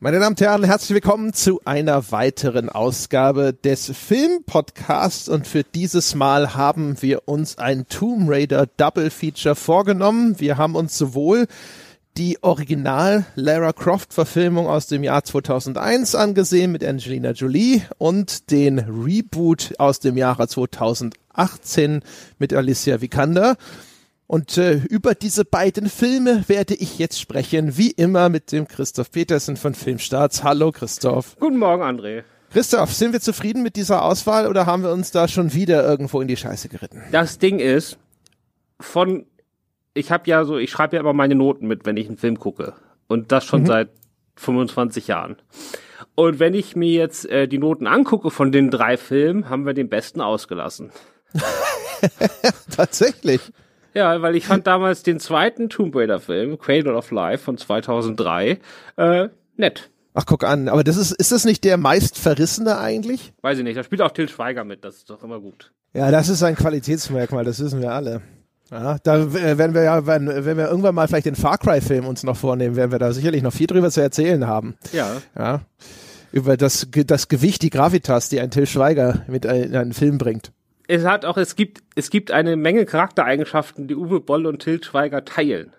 Meine Damen und Herren, herzlich willkommen zu einer weiteren Ausgabe des Filmpodcasts und für dieses Mal haben wir uns ein Tomb Raider Double Feature vorgenommen. Wir haben uns sowohl die Original Lara Croft Verfilmung aus dem Jahr 2001 angesehen mit Angelina Jolie und den Reboot aus dem Jahre 2018 mit Alicia Vikander. Und äh, über diese beiden Filme werde ich jetzt sprechen, wie immer mit dem Christoph Petersen von Filmstarts. Hallo Christoph. Guten Morgen, André. Christoph, sind wir zufrieden mit dieser Auswahl oder haben wir uns da schon wieder irgendwo in die Scheiße geritten? Das Ding ist, von, ich habe ja so, ich schreibe ja immer meine Noten mit, wenn ich einen Film gucke. Und das schon mhm. seit 25 Jahren. Und wenn ich mir jetzt äh, die Noten angucke von den drei Filmen, haben wir den besten ausgelassen. Tatsächlich. Ja, weil ich fand damals den zweiten Tomb Raider Film, Cradle of Life von 2003, äh, nett. Ach, guck an, aber das ist, ist das nicht der meist verrissene eigentlich? Weiß ich nicht, da spielt auch Till Schweiger mit, das ist doch immer gut. Ja, das ist ein Qualitätsmerkmal, das wissen wir alle. Ja, da werden wir ja, wenn, wenn wir irgendwann mal vielleicht den Far Cry Film uns noch vornehmen, werden wir da sicherlich noch viel drüber zu erzählen haben. Ja. Ja. Über das, das Gewicht, die Gravitas, die ein Till Schweiger mit in einen Film bringt es hat auch, es gibt, es gibt eine Menge Charaktereigenschaften, die Uwe Boll und Til Schweiger teilen.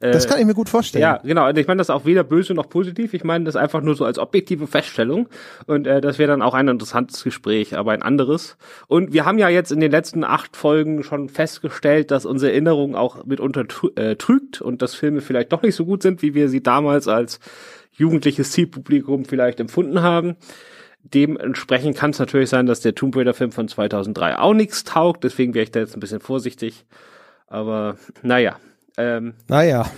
Das äh, kann ich mir gut vorstellen. Ja, genau. Und ich meine das auch weder böse noch positiv. Ich meine das einfach nur so als objektive Feststellung. Und äh, das wäre dann auch ein interessantes Gespräch, aber ein anderes. Und wir haben ja jetzt in den letzten acht Folgen schon festgestellt, dass unsere Erinnerung auch mitunter äh, trügt und dass Filme vielleicht doch nicht so gut sind, wie wir sie damals als jugendliches Zielpublikum vielleicht empfunden haben. Dementsprechend kann es natürlich sein, dass der Tomb Raider Film von 2003 auch nichts taugt. Deswegen wäre ich da jetzt ein bisschen vorsichtig. Aber naja. Ähm, naja.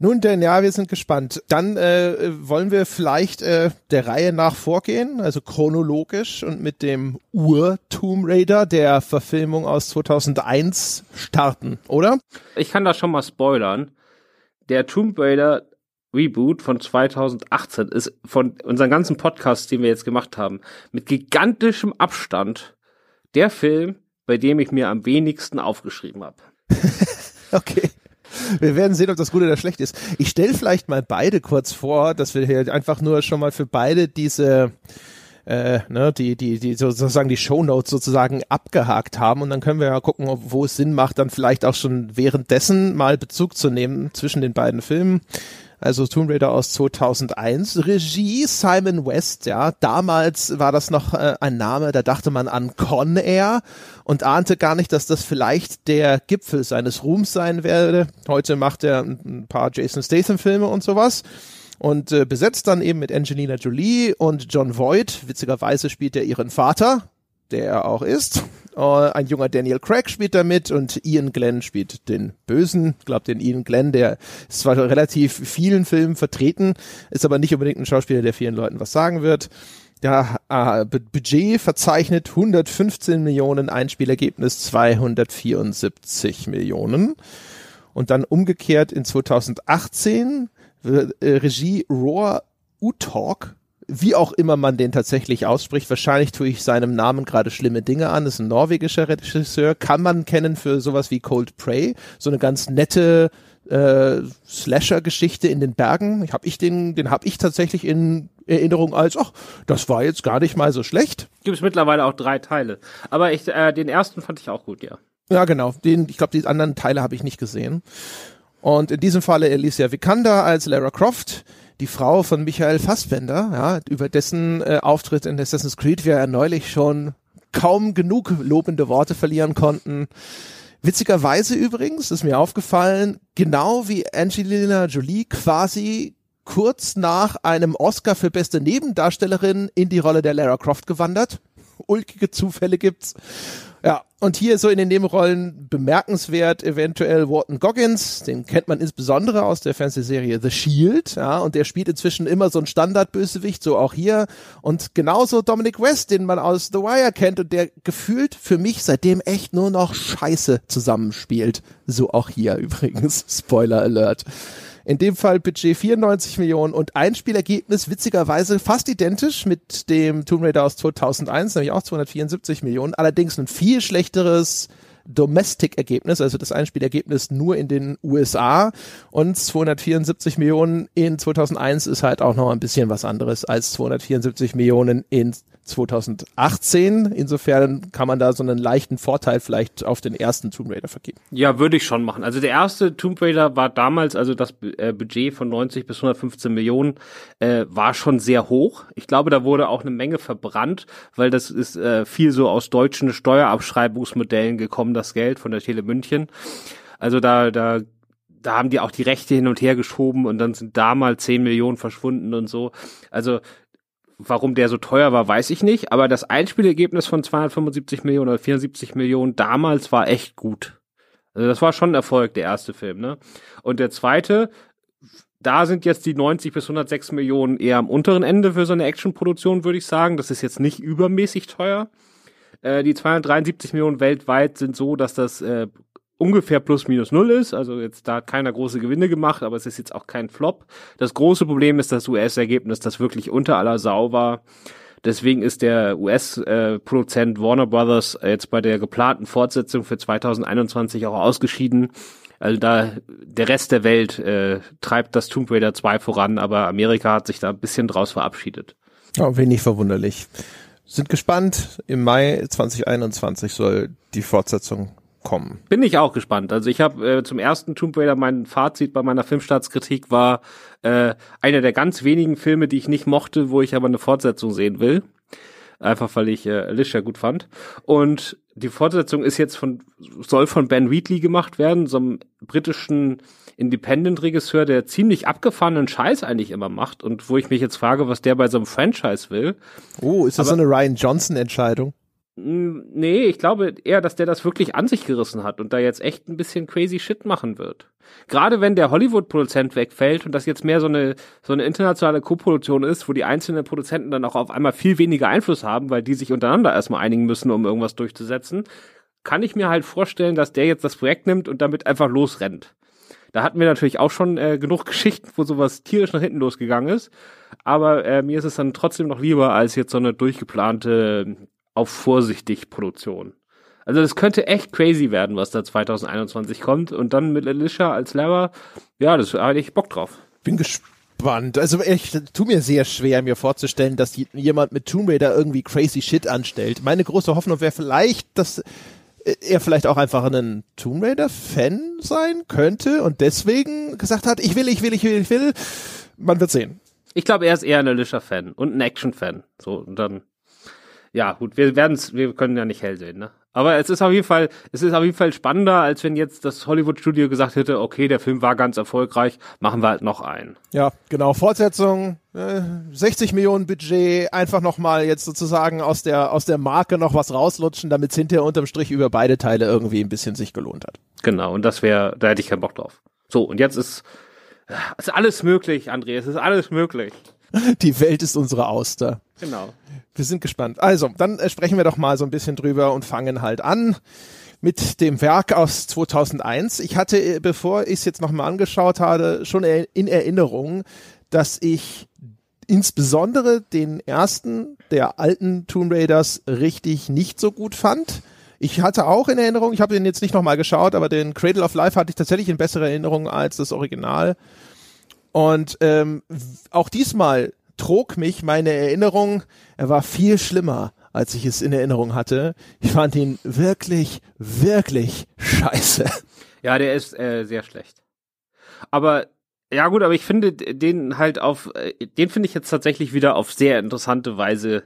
Nun denn, ja, wir sind gespannt. Dann äh, wollen wir vielleicht äh, der Reihe nach vorgehen, also chronologisch und mit dem Ur-Tomb Raider der Verfilmung aus 2001 starten, oder? Ich kann das schon mal spoilern. Der Tomb Raider Reboot von 2018 ist von unseren ganzen Podcasts, den wir jetzt gemacht haben, mit gigantischem Abstand der Film, bei dem ich mir am wenigsten aufgeschrieben habe. okay. Wir werden sehen, ob das gut oder schlecht ist. Ich stelle vielleicht mal beide kurz vor, dass wir hier einfach nur schon mal für beide diese äh, ne, die, die, die sozusagen die Shownotes sozusagen abgehakt haben und dann können wir ja gucken, wo es Sinn macht, dann vielleicht auch schon währenddessen mal Bezug zu nehmen zwischen den beiden Filmen also Tomb Raider aus 2001. Regie Simon West, ja. Damals war das noch äh, ein Name, da dachte man an Con Air und ahnte gar nicht, dass das vielleicht der Gipfel seines Ruhms sein werde. Heute macht er ein paar Jason Statham Filme und sowas und äh, besetzt dann eben mit Angelina Jolie und John Voight. Witzigerweise spielt er ihren Vater, der er auch ist. Uh, ein junger Daniel Craig spielt da mit und Ian Glenn spielt den Bösen. Ich glaube, den Ian Glenn, der ist zwar relativ vielen Filmen vertreten, ist aber nicht unbedingt ein Schauspieler, der vielen Leuten was sagen wird. Ja, äh, Budget verzeichnet 115 Millionen, Einspielergebnis 274 Millionen. Und dann umgekehrt in 2018 äh, Regie Roar Utalk wie auch immer man den tatsächlich ausspricht, wahrscheinlich tue ich seinem Namen gerade schlimme Dinge an, das ist ein norwegischer Regisseur, kann man kennen für sowas wie Cold Prey, so eine ganz nette äh, Slasher-Geschichte in den Bergen. Ich hab ich den, den habe ich tatsächlich in Erinnerung als, ach, das war jetzt gar nicht mal so schlecht. Gibt es mittlerweile auch drei Teile, aber ich, äh, den ersten fand ich auch gut, ja. Ja, genau. Den, ich glaube, die anderen Teile habe ich nicht gesehen. Und in diesem Falle Alicia Vikander als Lara Croft die Frau von Michael Fassbender, ja, über dessen äh, Auftritt in Assassin's Creed wir ja neulich schon kaum genug lobende Worte verlieren konnten. Witzigerweise übrigens ist mir aufgefallen, genau wie Angelina Jolie quasi kurz nach einem Oscar für beste Nebendarstellerin in die Rolle der Lara Croft gewandert. Ulkige Zufälle gibt's. Ja, und hier so in den Nebenrollen bemerkenswert eventuell Walton Goggins, den kennt man insbesondere aus der Fernsehserie The Shield, ja, und der spielt inzwischen immer so ein Standardbösewicht, so auch hier. Und genauso Dominic West, den man aus The Wire kennt und der gefühlt für mich seitdem echt nur noch Scheiße zusammenspielt. So auch hier übrigens. Spoiler Alert. In dem Fall Budget 94 Millionen und Einspielergebnis witzigerweise fast identisch mit dem Tomb Raider aus 2001, nämlich auch 274 Millionen. Allerdings ein viel schlechteres Domestic-Ergebnis, also das Einspielergebnis nur in den USA und 274 Millionen in 2001 ist halt auch noch ein bisschen was anderes als 274 Millionen in 2018. Insofern kann man da so einen leichten Vorteil vielleicht auf den ersten Tomb Raider vergeben. Ja, würde ich schon machen. Also der erste Tomb Raider war damals, also das äh, Budget von 90 bis 115 Millionen äh, war schon sehr hoch. Ich glaube, da wurde auch eine Menge verbrannt, weil das ist äh, viel so aus deutschen Steuerabschreibungsmodellen gekommen, das Geld von der Tele München. Also da, da da haben die auch die Rechte hin und her geschoben und dann sind da mal 10 Millionen verschwunden und so. Also Warum der so teuer war, weiß ich nicht, aber das Einspielergebnis von 275 Millionen oder 74 Millionen damals war echt gut. Also das war schon ein Erfolg, der erste Film, ne? Und der zweite, da sind jetzt die 90 bis 106 Millionen eher am unteren Ende für so eine Actionproduktion, würde ich sagen. Das ist jetzt nicht übermäßig teuer. Äh, die 273 Millionen weltweit sind so, dass das äh, ungefähr plus minus null ist. Also jetzt da hat keiner große Gewinne gemacht, aber es ist jetzt auch kein Flop. Das große Problem ist das US-Ergebnis, das wirklich unter aller Sau war. Deswegen ist der US-Produzent Warner Brothers jetzt bei der geplanten Fortsetzung für 2021 auch ausgeschieden. Also da der Rest der Welt äh, treibt das Tomb Raider 2 voran, aber Amerika hat sich da ein bisschen draus verabschiedet. Oh, wenig verwunderlich. Sind gespannt. Im Mai 2021 soll die Fortsetzung kommen. Bin ich auch gespannt. Also ich habe äh, zum ersten Tomb Raider mein Fazit bei meiner Filmstartskritik war äh, einer der ganz wenigen Filme, die ich nicht mochte, wo ich aber eine Fortsetzung sehen will. Einfach weil ich äh, Alicia gut fand. Und die Fortsetzung ist jetzt von, soll von Ben Wheatley gemacht werden, so einem britischen Independent-Regisseur, der ziemlich abgefahrenen Scheiß eigentlich immer macht und wo ich mich jetzt frage, was der bei so einem Franchise will. Oh, ist das Aber, so eine Ryan Johnson-Entscheidung? Nee, ich glaube eher, dass der das wirklich an sich gerissen hat und da jetzt echt ein bisschen crazy Shit machen wird. Gerade wenn der Hollywood-Produzent wegfällt und das jetzt mehr so eine, so eine internationale Co-Produktion ist, wo die einzelnen Produzenten dann auch auf einmal viel weniger Einfluss haben, weil die sich untereinander erstmal einigen müssen, um irgendwas durchzusetzen, kann ich mir halt vorstellen, dass der jetzt das Projekt nimmt und damit einfach losrennt. Da hatten wir natürlich auch schon äh, genug Geschichten, wo sowas tierisch nach hinten losgegangen ist. Aber äh, mir ist es dann trotzdem noch lieber als jetzt so eine durchgeplante auf vorsichtig Produktion. Also das könnte echt crazy werden, was da 2021 kommt. Und dann mit Alicia als Lara, ja, das habe ich Bock drauf. Bin gespannt. Also ich tu mir sehr schwer, mir vorzustellen, dass jemand mit Tomb Raider irgendwie crazy Shit anstellt. Meine große Hoffnung wäre vielleicht, dass äh, er vielleicht auch einfach ein Tomb Raider Fan sein könnte und deswegen gesagt hat, ich will, ich will, ich will, ich will. Man wird sehen. Ich glaube, er ist eher ein Alicia Fan und ein Action Fan. So und dann ja, gut, wir werden's, wir können ja nicht hell sehen, ne? Aber es ist auf jeden Fall, es ist auf jeden Fall spannender, als wenn jetzt das Hollywood-Studio gesagt hätte, okay, der Film war ganz erfolgreich, machen wir halt noch einen. Ja, genau, Fortsetzung, äh, 60 Millionen Budget, einfach nochmal jetzt sozusagen aus der, aus der Marke noch was rauslutschen, damit es hinterher unterm Strich über beide Teile irgendwie ein bisschen sich gelohnt hat. Genau, und das wäre, da hätte ich keinen Bock drauf. So, und jetzt ist, ist alles möglich, André, es ist alles möglich. Die Welt ist unsere Auster. Genau. Wir sind gespannt. Also, dann äh, sprechen wir doch mal so ein bisschen drüber und fangen halt an mit dem Werk aus 2001. Ich hatte, äh, bevor ich es jetzt nochmal angeschaut habe, schon in Erinnerung, dass ich insbesondere den ersten der alten Tomb Raiders richtig nicht so gut fand. Ich hatte auch in Erinnerung, ich habe den jetzt nicht nochmal geschaut, aber den Cradle of Life hatte ich tatsächlich in bessere Erinnerung als das Original. Und ähm, auch diesmal trug mich meine Erinnerung, er war viel schlimmer, als ich es in Erinnerung hatte. Ich fand ihn wirklich, wirklich scheiße. Ja, der ist äh, sehr schlecht. Aber ja gut, aber ich finde den halt auf, äh, den finde ich jetzt tatsächlich wieder auf sehr interessante Weise.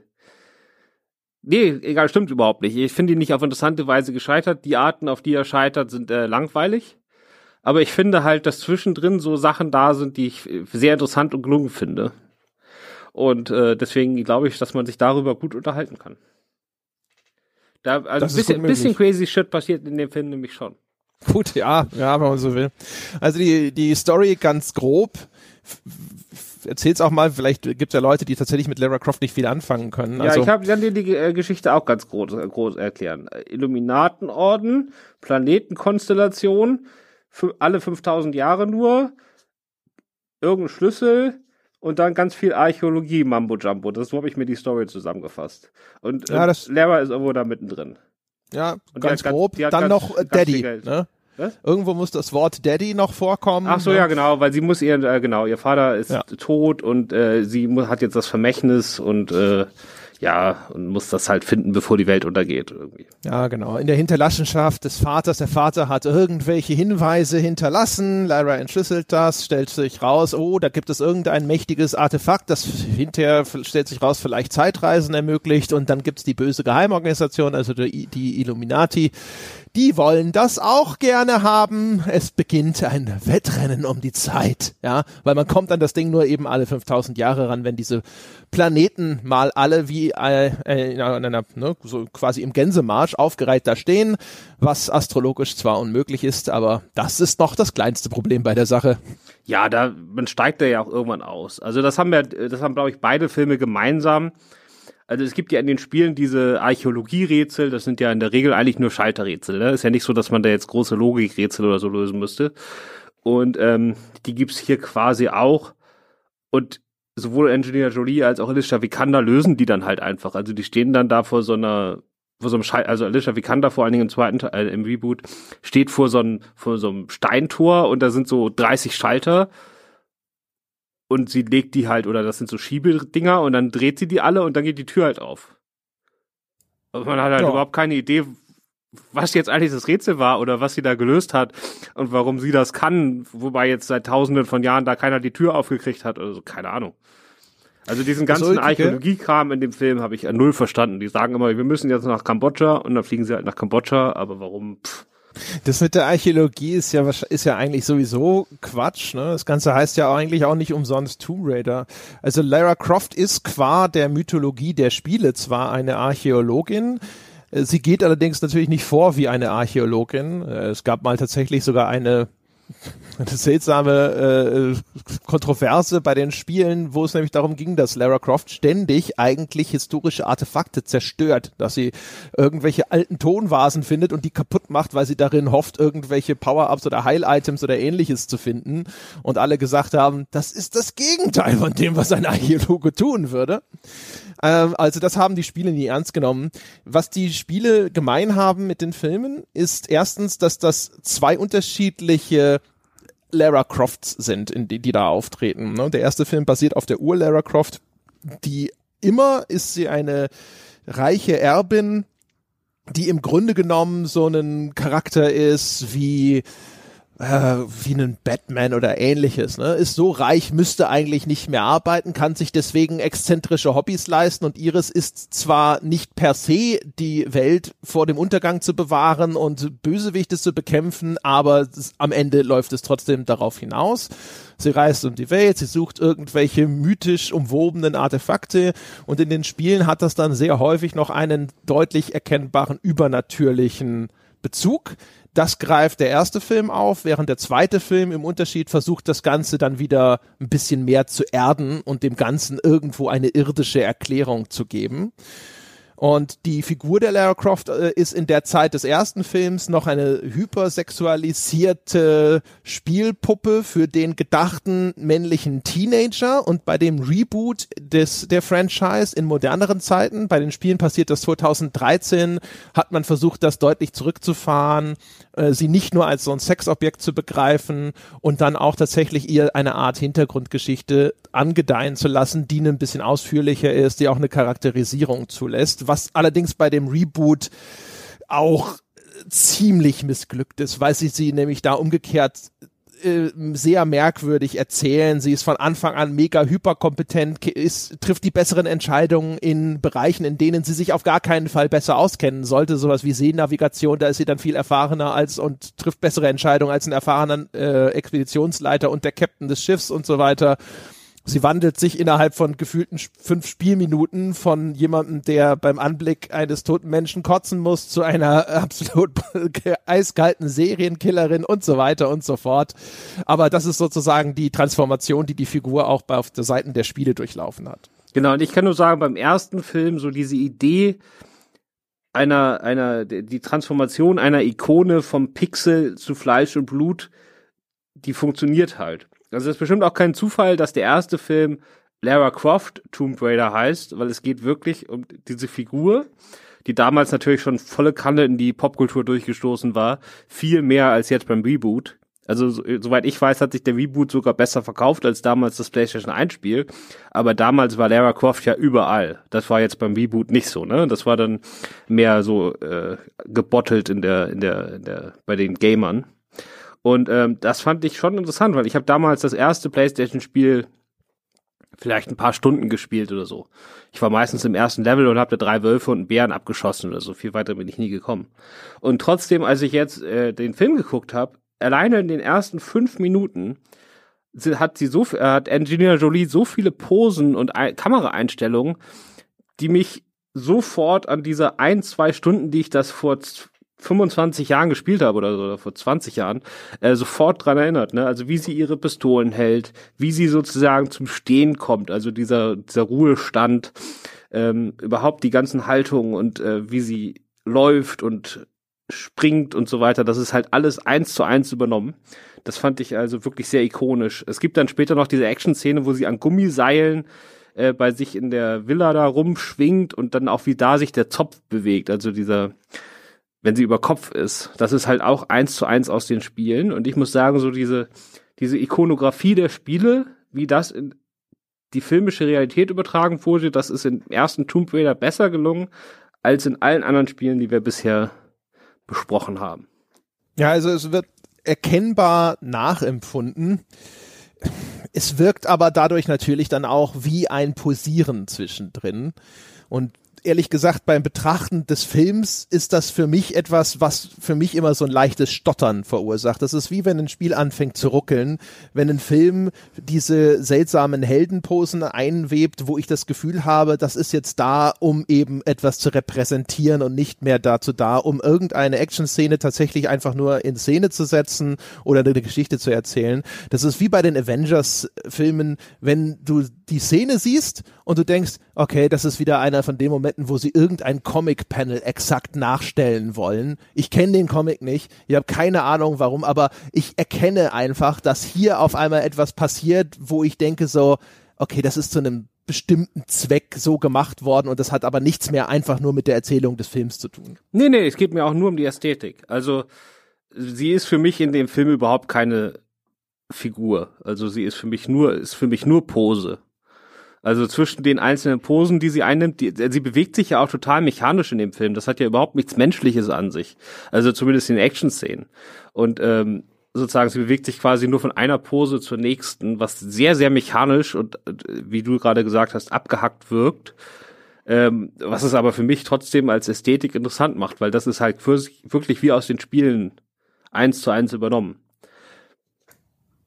Nee, egal, stimmt überhaupt nicht. Ich finde ihn nicht auf interessante Weise gescheitert. Die Arten, auf die er scheitert, sind äh, langweilig. Aber ich finde halt, dass zwischendrin so Sachen da sind, die ich sehr interessant und gelungen finde. Und äh, deswegen glaube ich, dass man sich darüber gut unterhalten kann. Da, also ein bisschen, bisschen crazy shit passiert in dem Film nämlich schon. Gut, ja, ja, wenn man so will. Also die, die Story ganz grob. Erzähl's auch mal, vielleicht gibt's ja Leute, die tatsächlich mit Lara Croft nicht viel anfangen können. Ja, also, ich hab, kann dir die äh, Geschichte auch ganz groß, äh, groß erklären. Illuminatenorden, Planetenkonstellation, alle 5000 Jahre nur, irgendein Schlüssel und dann ganz viel Archäologie Mambo Jumbo. Das so habe ich mir die Story zusammengefasst. Und, ja, das Lara ist irgendwo da mittendrin. Ja, Und ganz ganz- grob. hat Dann ganz- noch äh, ganz Daddy. Ne? Was? Irgendwo muss das Wort Daddy noch vorkommen. Ach so, ne? ja, genau, weil sie muss ihr, äh, genau, ihr Vater ist Ja. tot und äh, sie hat jetzt das Vermächtnis und äh, ja, und muss das halt finden, bevor die Welt untergeht. Irgendwie. Ja, genau. In der Hinterlassenschaft des Vaters. Der Vater hat irgendwelche Hinweise hinterlassen. Lyra entschlüsselt das, stellt sich raus, oh, da gibt es irgendein mächtiges Artefakt, das hinterher stellt sich raus, vielleicht Zeitreisen ermöglicht. Und dann gibt's die böse Geheimorganisation, also die, die Illuminati. Die wollen das auch gerne haben. Es beginnt ein Wettrennen um die Zeit, ja, weil man kommt an das Ding nur eben alle 5000 Jahre ran, wenn diese Planeten mal alle wie äh, äh, in einer, ne, so quasi im Gänsemarsch aufgereiht da stehen, was astrologisch zwar unmöglich ist, aber das ist noch das kleinste Problem bei der Sache. Ja, da man steigt da ja auch irgendwann aus. Also das haben wir, das haben glaube ich beide Filme gemeinsam. Also es gibt ja in den Spielen diese Archäologie-Rätsel, das sind ja in der Regel eigentlich nur Schalterrätsel. Ne? Ist ja nicht so, dass man da jetzt große Logikrätsel oder so lösen müsste. Und ähm, die gibt's hier quasi auch. Und sowohl Angelina Jolie als auch Alicia Vikander lösen die dann halt einfach. Also die stehen dann da vor so einer vor so einem Schei also Alicia Vikander vor allen Dingen im zweiten Teil, äh, im Reboot, steht vor so einem, vor so einem Steintor und da sind so 30 Schalter und sie legt die halt, oder das sind so Schiebedinger und dann dreht sie die alle und dann geht die Tür halt auf. Und man hat halt Ja. überhaupt keine Idee, was jetzt eigentlich das Rätsel war oder was sie da gelöst hat und warum sie das kann, wobei jetzt seit tausenden von Jahren da keiner die Tür aufgekriegt hat oder so, keine Ahnung. Also diesen ganzen Archäologiekram in dem Film habe ich null verstanden. Die sagen immer, wir müssen jetzt nach Kambodscha und dann fliegen sie halt nach Kambodscha, aber warum? Pff. Das mit der Archäologie ist ja ist ja eigentlich sowieso Quatsch. Ne? Das Ganze heißt ja eigentlich auch nicht umsonst Tomb Raider. Also Lara Croft ist qua der Mythologie der Spiele zwar eine Archäologin, äh, sie geht allerdings natürlich nicht vor wie eine Archäologin. Äh, Es gab mal tatsächlich sogar eine eine seltsame äh, Kontroverse bei den Spielen, wo es nämlich darum ging, dass Lara Croft ständig eigentlich historische Artefakte zerstört, dass sie irgendwelche alten Tonvasen findet und die kaputt macht, weil sie darin hofft, irgendwelche Power-Ups oder Heil-Items oder ähnliches zu finden. Und alle gesagt haben, das ist das Gegenteil von dem, was ein Archäologe tun würde. Ähm, also das haben die Spiele nie ernst genommen. Was die Spiele gemein haben mit den Filmen, ist erstens, dass das zwei unterschiedliche Lara Crofts sind, in die, die da auftreten. Ne? Der erste Film basiert auf der Ur-Lara Croft, die immer ist sie eine reiche Erbin, die im Grunde genommen so ein Charakter ist wie äh, wie einen Batman oder ähnliches, ne? Ist so reich, müsste eigentlich nicht mehr arbeiten, kann sich deswegen exzentrische Hobbys leisten und Iris ist zwar nicht per se die Welt vor dem Untergang zu bewahren und Bösewichte zu bekämpfen, aber am Ende läuft es trotzdem darauf hinaus. Sie reist um die Welt, sie sucht irgendwelche mythisch umwobenen Artefakte und in den Spielen hat das dann sehr häufig noch einen deutlich erkennbaren übernatürlichen Bezug. Das greift der erste Film auf, während der zweite Film im Unterschied versucht, das Ganze dann wieder ein bisschen mehr zu erden und dem Ganzen irgendwo eine irdische Erklärung zu geben. Und die Figur der Lara Croft äh, ist in der Zeit des ersten Films noch eine hypersexualisierte Spielpuppe für den gedachten männlichen Teenager. Und bei dem Reboot des, der Franchise in moderneren Zeiten, bei den Spielen passiert das 2013, hat man versucht, das deutlich zurückzufahren, äh, sie nicht nur als so ein Sexobjekt zu begreifen und dann auch tatsächlich ihr eine Art Hintergrundgeschichte angedeihen zu lassen, die ein bisschen ausführlicher ist, die auch eine Charakterisierung zulässt, was allerdings bei dem Reboot auch ziemlich missglückt ist, weil sie sie nämlich da umgekehrt äh, sehr merkwürdig erzählen. Sie ist von Anfang an mega hyperkompetent, ist, trifft die besseren Entscheidungen in Bereichen, in denen sie sich auf gar keinen Fall besser auskennen sollte. Sowas wie Seenavigation, da ist sie dann viel erfahrener als und trifft bessere Entscheidungen als ein erfahrener äh, Expeditionsleiter und der Captain des Schiffs und so weiter. Sie wandelt sich innerhalb von gefühlten fünf Spielminuten von jemandem, der beim Anblick eines toten Menschen kotzen muss, zu einer absolut eiskalten Serienkillerin und so weiter und so fort. Aber das ist sozusagen die Transformation, die die Figur auch auf der Seiten der Spiele durchlaufen hat. Genau, und ich kann nur sagen, beim ersten Film so diese Idee einer, einer, die Transformation einer Ikone vom Pixel zu Fleisch und Blut, die funktioniert halt. Also es ist bestimmt auch kein Zufall, dass der erste Film Lara Croft Tomb Raider heißt, weil es geht wirklich um diese Figur, die damals natürlich schon volle Kanne in die Popkultur durchgestoßen war, viel mehr als jetzt beim Reboot. Also so, soweit ich weiß, hat sich der Reboot sogar besser verkauft als damals das PlayStation 1 Spiel. Aber damals war Lara Croft ja überall. Das war jetzt beim Reboot nicht so, ne? Das war dann mehr so äh, gebottelt in der, in der, in der, bei den Gamern. Und ähm, das fand ich schon interessant, weil ich habe damals das erste PlayStation-Spiel vielleicht ein paar Stunden gespielt oder so. Ich war meistens im ersten Level und habe da drei Wölfe und einen Bären abgeschossen oder so. Viel weiter bin ich nie gekommen. Und trotzdem, als ich jetzt äh, den Film geguckt habe, alleine in den ersten fünf Minuten hat sie so, äh, hat Engineer Jolie so viele Posen und Ein Kameraeinstellungen, die mich sofort an diese ein, zwei Stunden, die ich das vor 25 Jahren gespielt habe oder, so, oder vor 20 Jahren, äh, sofort dran erinnert. Ne? Also wie sie ihre Pistolen hält, wie sie sozusagen zum Stehen kommt, also dieser, dieser Ruhestand, ähm, überhaupt die ganzen Haltungen und äh, wie sie läuft und springt und so weiter, das ist halt alles eins zu eins übernommen. Das fand ich also wirklich sehr ikonisch. Es gibt dann später noch diese Action-Szene, wo sie an Gummiseilen äh, bei sich in der Villa da rumschwingt und dann auch wie da sich der Zopf bewegt. Also dieser, wenn sie über Kopf ist. Das ist halt auch eins zu eins aus den Spielen. Und ich muss sagen, so diese, diese Ikonografie der Spiele, wie das in die filmische Realität übertragen wurde, das ist im ersten Tomb Raider besser gelungen als in allen anderen Spielen, die wir bisher besprochen haben. Ja, also es wird erkennbar nachempfunden. Es wirkt aber dadurch natürlich dann auch wie ein Posieren zwischendrin. Und ehrlich gesagt, beim Betrachten des Films ist das für mich etwas, was für mich immer so ein leichtes Stottern verursacht. Das ist wie wenn ein Spiel anfängt zu ruckeln, wenn ein Film diese seltsamen Heldenposen einwebt, wo ich das Gefühl habe, das ist jetzt da, um eben etwas zu repräsentieren und nicht mehr dazu da, um irgendeine Action-Szene tatsächlich einfach nur in Szene zu setzen oder eine Geschichte zu erzählen. Das ist wie bei den Avengers-Filmen, wenn du die Szene siehst und du denkst, okay, das ist wieder einer von den Momenten, wo sie irgendein Comic-Panel exakt nachstellen wollen. Ich kenne den Comic nicht, ich habe keine Ahnung warum, aber ich erkenne einfach, dass hier auf einmal etwas passiert, wo ich denke so, okay, das ist zu einem bestimmten Zweck so gemacht worden und das hat aber nichts mehr einfach nur mit der Erzählung des Films zu tun. Nee, nee, es geht mir auch nur um die Ästhetik. Also sie ist für mich in dem Film überhaupt keine Figur. Also sie ist für mich nur, ist für mich nur Pose. Also zwischen den einzelnen Posen, die sie einnimmt, die, sie bewegt sich ja auch total mechanisch in dem Film. Das hat ja überhaupt nichts Menschliches an sich. Also zumindest in Action-Szenen. Und ähm, sozusagen, sie bewegt sich quasi nur von einer Pose zur nächsten, was sehr, sehr mechanisch und äh, wie du gerade gesagt hast, abgehackt wirkt. Ähm, was es aber für mich trotzdem als Ästhetik interessant macht, weil das ist halt für, wirklich wie aus den Spielen eins zu eins übernommen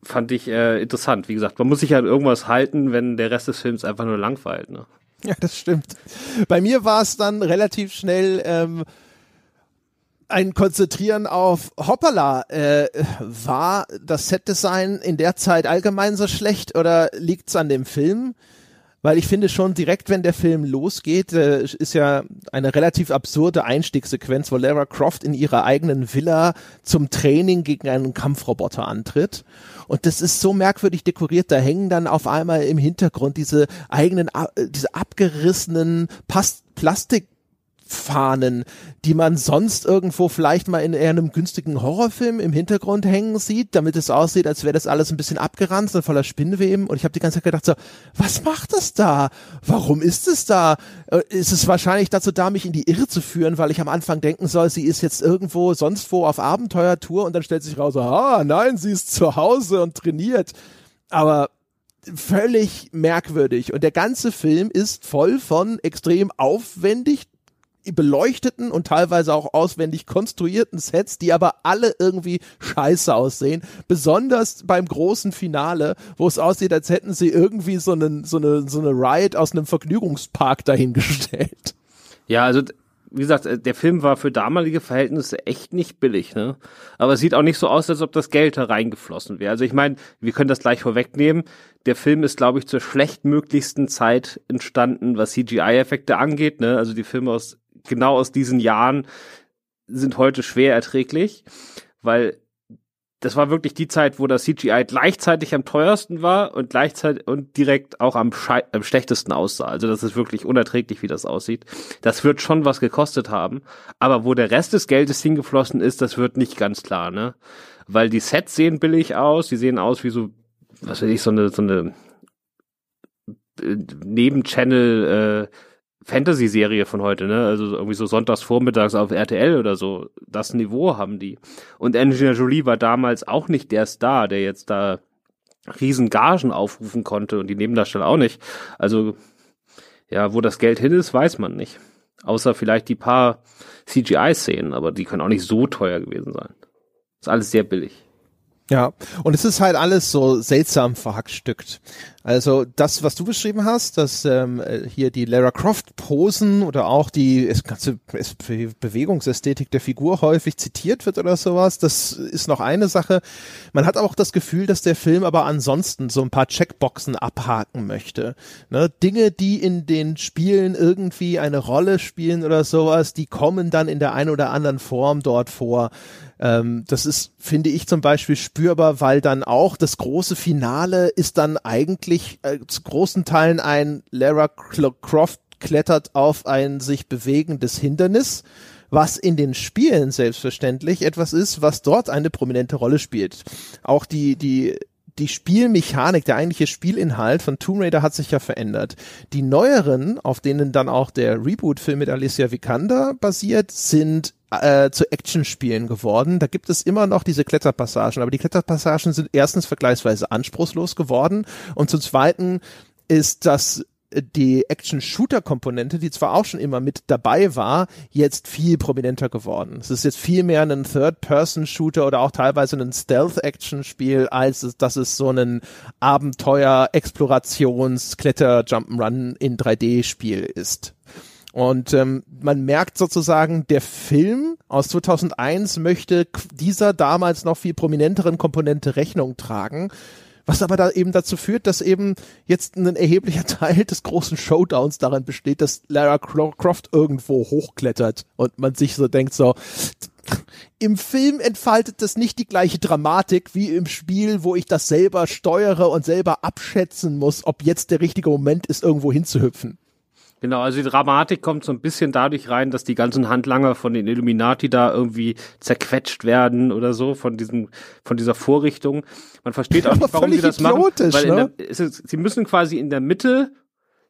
fand ich äh, interessant. Wie gesagt, man muss sich halt irgendwas halten, wenn der Rest des Films einfach nur langweilt. Ne? Ja, das stimmt. Bei mir war es dann relativ schnell ähm, ein Konzentrieren auf Hoppala. Äh, war das Setdesign in der Zeit allgemein so schlecht oder liegt's an dem Film? Weil ich finde schon direkt, wenn der Film losgeht, äh, ist ja eine relativ absurde Einstiegssequenz, wo Lara Croft in ihrer eigenen Villa zum Training gegen einen Kampfroboter antritt. Und das ist so merkwürdig dekoriert, da hängen dann auf einmal im Hintergrund diese eigenen, äh, diese abgerissenen Past Plastik Fahnen, die man sonst irgendwo vielleicht mal in einem günstigen Horrorfilm im Hintergrund hängen sieht, damit es aussieht, als wäre das alles ein bisschen abgeranzt und voller Spinnweben. Und ich habe die ganze Zeit gedacht so, was macht das da? Warum ist es da? Äh, ist es wahrscheinlich dazu da, mich in die Irre zu führen, weil ich am Anfang denken soll, sie ist jetzt irgendwo sonst wo auf Abenteuertour und dann stellt sich raus, ah, nein, sie ist zu Hause und trainiert. Aber völlig merkwürdig. Und der ganze Film ist voll von extrem aufwendig beleuchteten und teilweise auch auswendig konstruierten Sets, die aber alle irgendwie scheiße aussehen. Besonders beim großen Finale, wo es aussieht, als hätten sie irgendwie so, einen, so, eine, so eine Ride aus einem Vergnügungspark dahingestellt. Ja, also wie gesagt, äh, der Film war für damalige Verhältnisse echt nicht billig, ne? Aber es sieht auch nicht so aus, als ob das Geld da reingeflossen wäre. Also ich meine, wir können das gleich vorwegnehmen. Der Film ist, glaube ich, zur schlechtmöglichsten Zeit entstanden, was CGI-Effekte angeht, ne? Also die Filme aus genau aus diesen Jahren sind heute schwer erträglich, weil das war wirklich die Zeit, wo das CGI gleichzeitig am teuersten war und gleichzeitig und direkt auch am, am schlechtesten aussah. Also das ist wirklich unerträglich, wie das aussieht. Das wird schon was gekostet haben, aber wo der Rest des Geldes hingeflossen ist, das wird nicht ganz klar, ne? Weil die Sets sehen billig aus, die sehen aus wie so, was weiß ich, so eine so eine äh, Nebenchannel äh, Fantasy-Serie von heute, ne? Also irgendwie so sonntags vormittags auf RTL oder so. Das Niveau haben die. Und Angelina Jolie war damals auch nicht der Star, der jetzt da riesen Gagen aufrufen konnte und die Nebendarsteller auch nicht. Also, ja, wo das Geld hin ist, weiß man nicht. Außer vielleicht die paar CGI-Szenen, aber die können auch nicht so teuer gewesen sein. Ist alles sehr billig. Ja, und es ist halt alles so seltsam verhackstückt. Also das, was du beschrieben hast, dass ähm, hier die Lara Croft Posen oder auch die ganze Bewegungsästhetik der Figur häufig zitiert wird oder sowas, das ist noch eine Sache. Man hat auch das Gefühl, dass der Film aber ansonsten so ein paar Checkboxen abhaken möchte. Ne? Dinge, die in den Spielen irgendwie eine Rolle spielen oder sowas, die kommen dann in der einen oder anderen Form dort vor. Ähm, das ist, finde ich zum Beispiel spürbar, weil dann auch das große Finale ist dann eigentlich äh, zu großen Teilen ein Lara Croft klettert auf ein sich bewegendes Hindernis, was in den Spielen selbstverständlich etwas ist, was dort eine prominente Rolle spielt. Auch die, die die Spielmechanik, der eigentliche Spielinhalt von Tomb Raider hat sich ja verändert. Die neueren, auf denen dann auch der Reboot-Film mit Alicia Vikander basiert, sind äh, zu Actionspielen geworden. Da gibt es immer noch diese Kletterpassagen, aber die Kletterpassagen sind erstens vergleichsweise anspruchslos geworden und zum zweiten ist das die Action-Shooter-Komponente, die zwar auch schon immer mit dabei war, jetzt viel prominenter geworden. Es ist jetzt viel mehr ein Third-Person-Shooter oder auch teilweise ein Stealth-Action-Spiel, als es, dass es so ein Abenteuer, Explorations, Kletter, Jump'n'Run in 3D-Spiel ist. Und ähm, man merkt sozusagen, der Film aus 2001 möchte dieser damals noch viel prominenteren Komponente Rechnung tragen was aber da eben dazu führt, dass eben jetzt ein erheblicher Teil des großen Showdowns darin besteht, dass Lara Croft irgendwo hochklettert und man sich so denkt so, im Film entfaltet das nicht die gleiche Dramatik wie im Spiel, wo ich das selber steuere und selber abschätzen muss, ob jetzt der richtige Moment ist, irgendwo hinzuhüpfen. Genau, also die Dramatik kommt so ein bisschen dadurch rein, dass die ganzen Handlanger von den Illuminati da irgendwie zerquetscht werden oder so von diesem, von dieser Vorrichtung. Man versteht auch nicht, warum sie das machen. Weil ne? der, ist, sie müssen quasi in der Mitte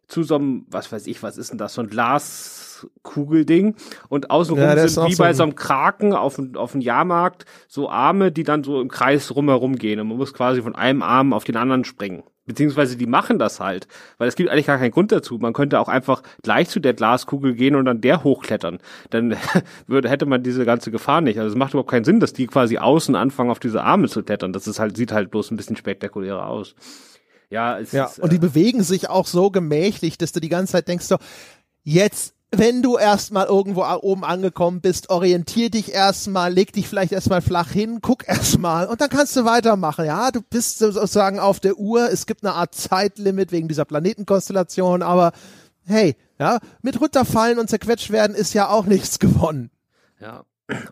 zu so einem, was weiß ich, was ist denn das, so ein Glaskugelding und außenrum ja, sind wie bei so einem Kraken auf, auf dem Jahrmarkt so Arme, die dann so im Kreis rumherum gehen und man muss quasi von einem Arm auf den anderen springen. Beziehungsweise die machen das halt, weil es gibt eigentlich gar keinen Grund dazu. Man könnte auch einfach gleich zu der Glaskugel gehen und dann der hochklettern. Dann würde, hätte man diese ganze Gefahr nicht. Also es macht überhaupt keinen Sinn, dass die quasi außen anfangen, auf diese Arme zu klettern. Das ist halt, sieht halt bloß ein bisschen spektakulärer aus. Ja, es ja ist, und die äh, bewegen sich auch so gemächlich, dass du die ganze Zeit denkst so, jetzt wenn du erstmal irgendwo oben angekommen bist, orientier dich erstmal, leg dich vielleicht erstmal flach hin, guck erstmal und dann kannst du weitermachen. Ja, du bist sozusagen auf der Uhr. Es gibt eine Art Zeitlimit wegen dieser Planetenkonstellation, aber hey, ja, mit runterfallen und zerquetscht werden ist ja auch nichts gewonnen. Ja.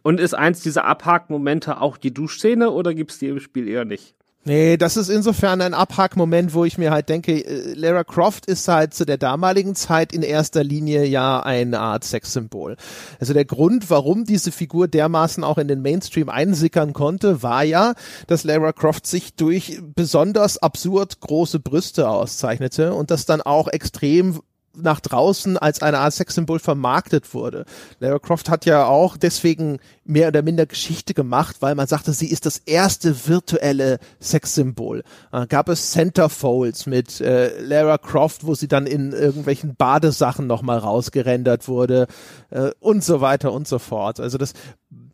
Und ist eins dieser Abhackmomente auch die Duschszene oder gibt's die im Spiel eher nicht? Nee, das ist insofern ein Abhackmoment, wo ich mir halt denke, äh, Lara Croft ist halt zu der damaligen Zeit in erster Linie ja eine Art Sexsymbol. Also der Grund, warum diese Figur dermaßen auch in den Mainstream einsickern konnte, war ja, dass Lara Croft sich durch besonders absurd große Brüste auszeichnete und das dann auch extrem nach draußen als eine Art Sexsymbol vermarktet wurde. Lara Croft hat ja auch deswegen mehr oder minder Geschichte gemacht, weil man sagte, sie ist das erste virtuelle Sexsymbol. Äh, gab es Centerfolds mit äh, Lara Croft, wo sie dann in irgendwelchen Badesachen nochmal rausgerendert wurde äh, und so weiter und so fort. Also das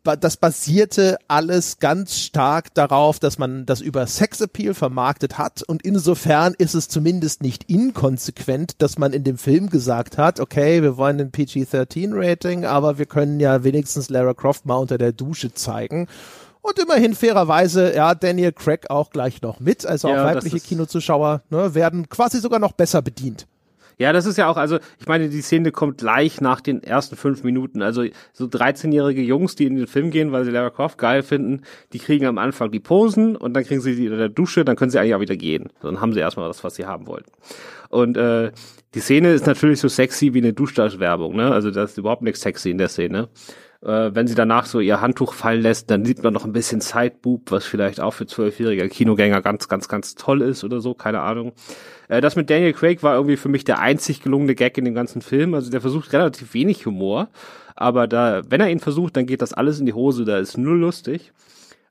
das basierte alles ganz stark darauf, dass man das über Sexappeal vermarktet hat und insofern ist es zumindest nicht inkonsequent, dass man in dem Film gesagt hat, okay, wir wollen ein PG-13 Rating, aber wir können ja wenigstens Lara Croft mal unter der Dusche zeigen. Und immerhin fairerweise, ja, Daniel Craig auch gleich noch mit. Also auch ja, weibliche Kinozuschauer ne, werden quasi sogar noch besser bedient. Ja, das ist ja auch, also ich meine, die Szene kommt gleich nach den ersten fünf Minuten. Also so 13-jährige Jungs, die in den Film gehen, weil sie Lara Croft geil finden, die kriegen am Anfang die Posen und dann kriegen sie die in der Dusche, dann können sie eigentlich auch wieder gehen. Dann haben sie erstmal das, was sie haben wollten. Und äh, die Szene ist natürlich so sexy wie eine Duschdash-Werbung, ne? Also da ist überhaupt nichts sexy in der Szene. Äh, wenn sie danach so ihr Handtuch fallen lässt, dann sieht man noch ein bisschen Sideboob, was vielleicht auch für zwölfjährige Kinogänger ganz, ganz, ganz toll ist oder so, keine Ahnung. Äh, das mit Daniel Craig war irgendwie für mich der einzig gelungene Gag in dem ganzen Film. Also der versucht relativ wenig Humor, aber da, wenn er ihn versucht, dann geht das alles in die Hose, da ist null lustig.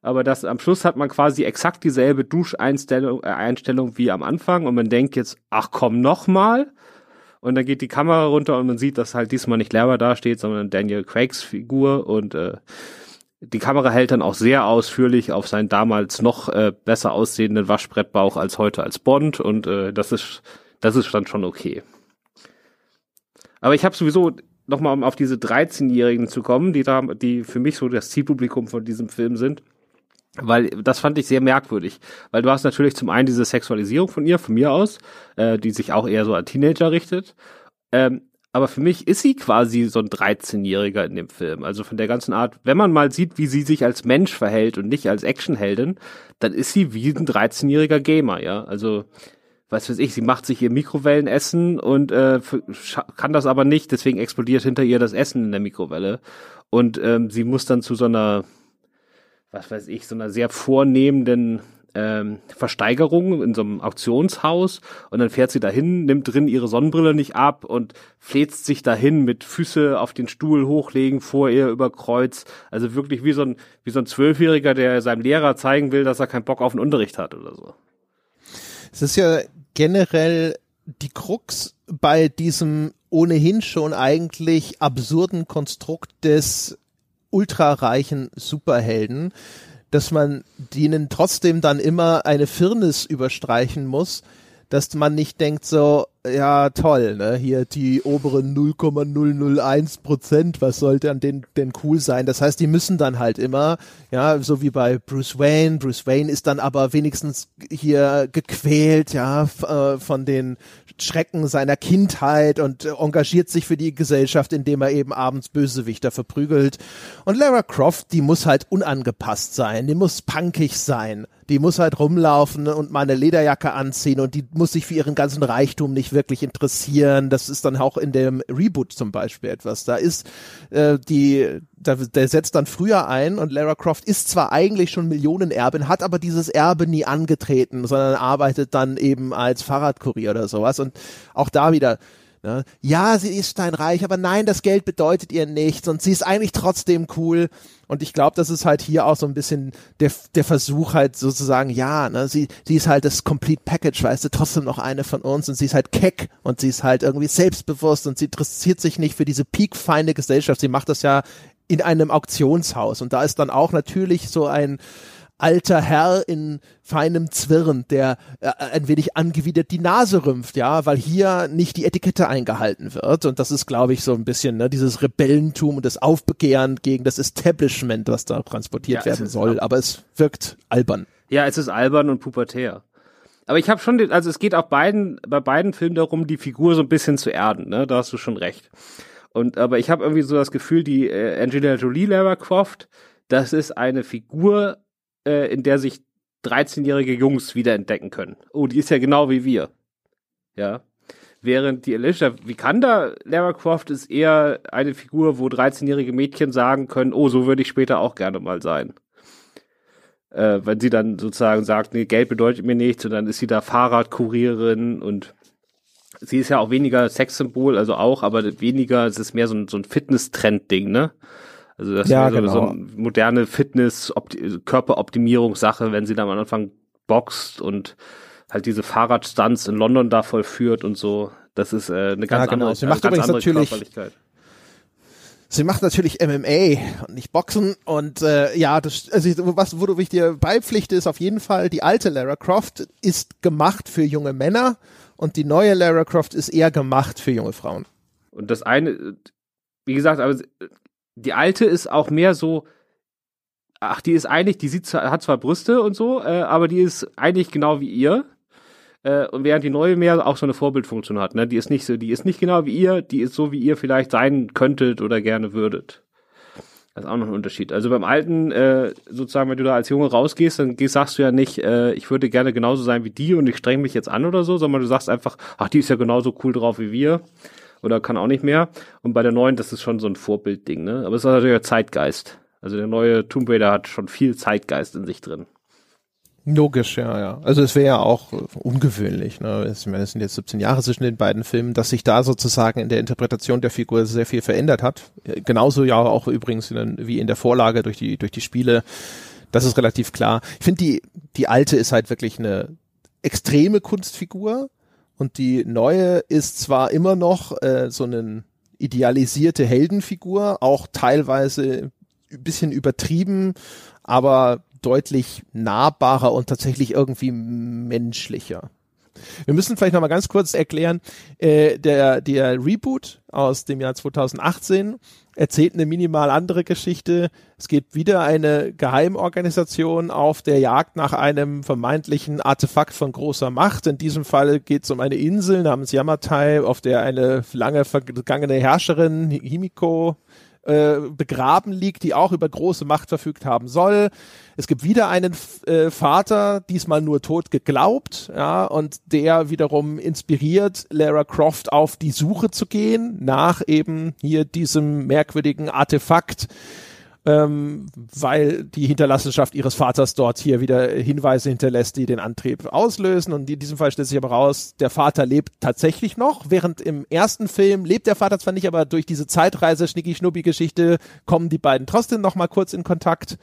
Aber das am Schluss hat man quasi exakt dieselbe Duscheinstellung äh, Einstellung wie am Anfang und man denkt jetzt, ach komm noch mal. Und dann geht die Kamera runter und man sieht, dass halt diesmal nicht Lara dasteht, sondern Daniel Craigs Figur und äh, die Kamera hält dann auch sehr ausführlich auf seinen damals noch äh, besser aussehenden Waschbrettbauch als heute als Bond und äh, das ist das ist dann schon okay. Aber ich habe sowieso nochmal um auf diese 13-Jährigen zu kommen, die da, die für mich so das Zielpublikum von diesem Film sind. Weil das fand ich sehr merkwürdig. Weil du hast natürlich zum einen diese Sexualisierung von ihr, von mir aus, äh, die sich auch eher so an Teenager richtet. Ähm, aber für mich ist sie quasi so ein 13-Jähriger in dem Film. Also von der ganzen Art, wenn man mal sieht, wie sie sich als Mensch verhält und nicht als Actionheldin, dann ist sie wie ein 13-jähriger Gamer, ja. Also, was weiß ich, sie macht sich ihr Mikrowellenessen und äh, kann das aber nicht, deswegen explodiert hinter ihr das Essen in der Mikrowelle. Und ähm, sie muss dann zu so einer, was weiß ich, so einer sehr vornehmenden ähm, Versteigerung in so einem Auktionshaus und dann fährt sie dahin, nimmt drin ihre Sonnenbrille nicht ab und fläzt sich dahin mit Füße auf den Stuhl hochlegen, vor ihr über Kreuz. Also wirklich wie so ein, wie so ein Zwölfjähriger, der seinem Lehrer zeigen will, dass er keinen Bock auf den Unterricht hat oder so. Es ist ja generell die Krux bei diesem ohnehin schon eigentlich absurden Konstrukt des ultrareichen Superhelden, dass man denen trotzdem dann immer eine Firnis überstreichen muss, dass man nicht denkt so, ja toll, ne, hier die oberen 0,001 Prozent, was sollte an denen denn cool sein? Das heißt, die müssen dann halt immer, ja, so wie bei Bruce Wayne, Bruce Wayne ist dann aber wenigstens hier gequält, ja, äh, von den Schrecken seiner Kindheit und engagiert sich für die Gesellschaft, indem er eben abends Bösewichter verprügelt. Und Lara Croft, die muss halt unangepasst sein, die muss punkig sein. Die muss halt rumlaufen und mal eine Lederjacke anziehen und die muss sich für ihren ganzen Reichtum nicht wirklich interessieren. Das ist dann auch in dem Reboot zum Beispiel etwas. Da ist äh, die, da, der setzt dann früher ein und Lara Croft ist zwar eigentlich schon Millionenerbin, hat aber dieses Erbe nie angetreten, sondern arbeitet dann eben als Fahrradkurier oder sowas. Und auch da wieder? Ja, sie ist steinreich, aber nein, das Geld bedeutet ihr nichts und sie ist eigentlich trotzdem cool. Und ich glaube, das ist halt hier auch so ein bisschen der, der Versuch halt sozusagen, ja, ne, sie, sie ist halt das Complete Package, weißt du, trotzdem noch eine von uns und sie ist halt keck und sie ist halt irgendwie selbstbewusst und sie interessiert sich nicht für diese peakfeine Gesellschaft. Sie macht das ja in einem Auktionshaus und da ist dann auch natürlich so ein, alter Herr in feinem Zwirn, der äh, ein wenig angewidert die Nase rümpft, ja, weil hier nicht die Etikette eingehalten wird. Und das ist, glaube ich, so ein bisschen ne, dieses Rebellentum und das Aufbegehren gegen das Establishment, was da transportiert ja, werden soll. Aber es wirkt albern. Ja, es ist albern und pubertär. Aber ich habe schon, den, also es geht auch beiden, bei beiden Filmen darum, die Figur so ein bisschen zu erden, ne? Da hast du schon recht. Und aber ich habe irgendwie so das Gefühl, die äh, Angelina Jolie Lara Croft, das ist eine Figur, äh, in der sich 13-jährige Jungs wiederentdecken können. Oh, die ist ja genau wie wir. Ja. Während die Alicia Vikander Lara Croft ist eher eine Figur, wo 13-jährige Mädchen sagen können, oh, so würde ich später auch gerne mal sein. Äh, wenn sie dann sozusagen sagt, nee, Geld bedeutet mir nichts und dann ist sie da Fahrradkurierin und sie ist ja auch weniger Sexsymbol, also auch, aber weniger, es ist mehr so ein, so ein Fitness-Trend-Ding, ne? Also das ja, wäre so, genau. so eine moderne Fitness, Körperoptimierungssache, wenn sie dann am Anfang boxt und halt diese Fahrradstunts in London da vollführt und so. Das ist äh, eine ganz ja, genau. andere, sie macht übrigens natürlich, Sie macht natürlich MMA und nicht Boxen und äh, ja, das, also was, wo ich dir beipflichte, ist auf jeden Fall, die alte Lara Croft ist gemacht für junge Männer und die neue Lara Croft ist eher gemacht für junge Frauen. Und das eine, wie gesagt, aber die alte ist auch mehr so, ach, die ist eigentlich, die sieht, hat zwar Brüste und so, äh, aber die ist eigentlich genau wie ihr. Äh, und während die neue mehr auch so eine Vorbildfunktion hat, ne? Die ist nicht so, die ist nicht genau wie ihr, die ist so, wie ihr vielleicht sein könntet oder gerne würdet. Das ist auch noch ein Unterschied. Also beim alten, äh, sozusagen, wenn du da als Junge rausgehst, dann sagst du ja nicht, äh, ich würde gerne genauso sein wie die und ich streng mich jetzt an oder so, sondern du sagst einfach, ach, die ist ja genauso cool drauf wie wir oder kann auch nicht mehr. Und bei der neuen, das ist schon so ein Vorbildding, ne? Aber es ist natürlich auch Zeitgeist. Also der neue Tomb Raider hat schon viel Zeitgeist in sich drin. Logisch, ja, ja. Also es wäre ja auch äh, ungewöhnlich, ne? Ich meine, es sind jetzt 17 Jahre zwischen den beiden Filmen, dass sich da sozusagen in der Interpretation der Figur sehr viel verändert hat. Genauso ja auch übrigens in, wie in der Vorlage durch die, durch die Spiele. Das ist relativ klar. Ich finde, die, die alte ist halt wirklich eine extreme Kunstfigur und die neue ist zwar immer noch äh, so eine idealisierte Heldenfigur, auch teilweise ein bisschen übertrieben, aber deutlich nahbarer und tatsächlich irgendwie menschlicher. Wir müssen vielleicht noch mal ganz kurz erklären, äh, der, der Reboot aus dem Jahr 2018 erzählt eine minimal andere Geschichte. Es geht wieder eine Geheimorganisation auf der Jagd nach einem vermeintlichen Artefakt von großer Macht. In diesem Fall geht es um eine Insel namens Yamatai, auf der eine lange vergangene Herrscherin Himiko äh, begraben liegt, die auch über große Macht verfügt haben soll. Es gibt wieder einen äh, Vater, diesmal nur tot geglaubt, ja, und der wiederum inspiriert Lara Croft auf die Suche zu gehen nach eben hier diesem merkwürdigen Artefakt, ähm, weil die Hinterlassenschaft ihres Vaters dort hier wieder Hinweise hinterlässt, die den Antrieb auslösen. Und in diesem Fall stellt sich aber raus, der Vater lebt tatsächlich noch, während im ersten Film lebt der Vater zwar nicht, aber durch diese Zeitreise, Schnicki-Schnuppi-Geschichte kommen die beiden trotzdem noch mal kurz in Kontakt.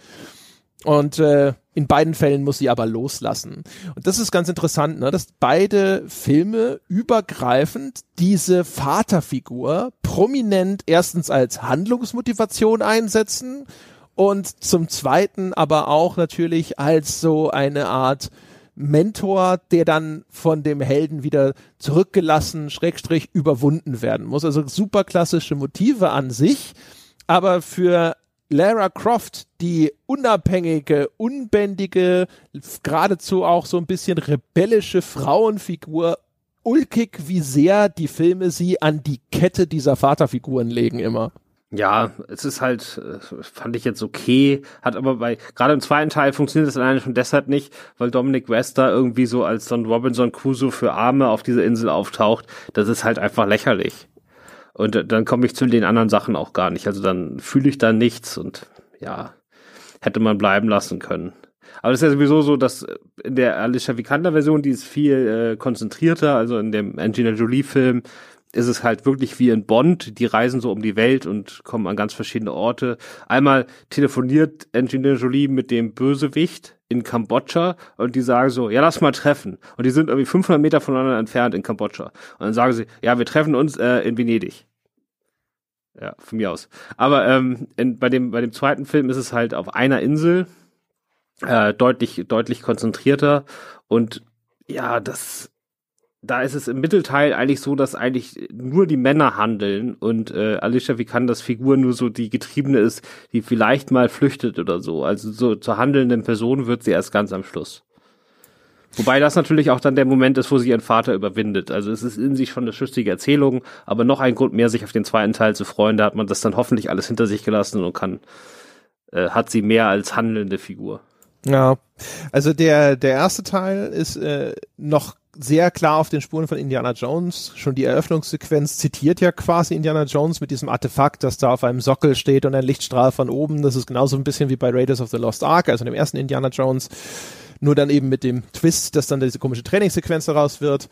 Und äh, in beiden Fällen muss sie aber loslassen. Und das ist ganz interessant, ne, dass beide Filme übergreifend diese Vaterfigur prominent erstens als Handlungsmotivation einsetzen und zum zweiten aber auch natürlich als so eine Art Mentor, der dann von dem Helden wieder zurückgelassen, schrägstrich überwunden werden muss. Also super klassische Motive an sich, aber für Lara Croft, die unabhängige, unbändige, geradezu auch so ein bisschen rebellische Frauenfigur, ulkig, wie sehr die Filme sie an die Kette dieser Vaterfiguren legen immer. Ja, es ist halt, äh, fand ich jetzt okay, hat aber bei, gerade im zweiten Teil funktioniert das alleine schon deshalb nicht, weil Dominic West da irgendwie so als ein Robinson Crusoe für Arme auf dieser Insel auftaucht. Das ist halt einfach lächerlich. Und dann komme ich zu den anderen Sachen auch gar nicht. Also dann fühle ich da nichts und ja, hätte man bleiben lassen können. Aber es ist ja sowieso so, dass in der Alicia Vikander Version, die ist viel äh, konzentrierter, also in dem Angelina Jolie Film ist es halt wirklich wie in Bond, die reisen so um die Welt und kommen an ganz verschiedene Orte. Einmal telefoniert Angelina Jolie mit dem Bösewicht in Kambodscha und die sagen so, ja, lass mal treffen. Und die sind irgendwie 500 Meter voneinander entfernt in Kambodscha. Und dann sagen sie, ja, wir treffen uns äh, in Venedig. Ja, von mir aus. Aber ähm, in, bei, dem, bei dem zweiten Film ist es halt auf einer Insel äh, deutlich, deutlich konzentrierter. Und ja, das da ist es im Mittelteil eigentlich so, dass eigentlich nur die Männer handeln und äh, Alicia Vikandas Figur nur so die Getriebene ist, die vielleicht mal flüchtet oder so. Also so zur handelnden Person wird sie erst ganz am Schluss. Wobei das natürlich auch dann der Moment ist, wo sie ihren Vater überwindet. Also es ist in sich schon eine schlüssige Erzählung, aber noch ein Grund mehr, sich auf den zweiten Teil zu freuen. Da hat man das dann hoffentlich alles hinter sich gelassen und kann, äh, hat sie mehr als handelnde Figur. Ja, also der, der erste Teil ist äh, noch sehr klar auf den Spuren von Indiana Jones. Schon die Eröffnungssequenz zitiert ja quasi Indiana Jones mit diesem Artefakt, das da auf einem Sockel steht und ein Lichtstrahl von oben. Das ist genauso ein bisschen wie bei Raiders of the Lost Ark, also dem ersten Indiana Jones. Nur dann eben mit dem Twist, dass dann diese komische Trainingssequenz daraus wird.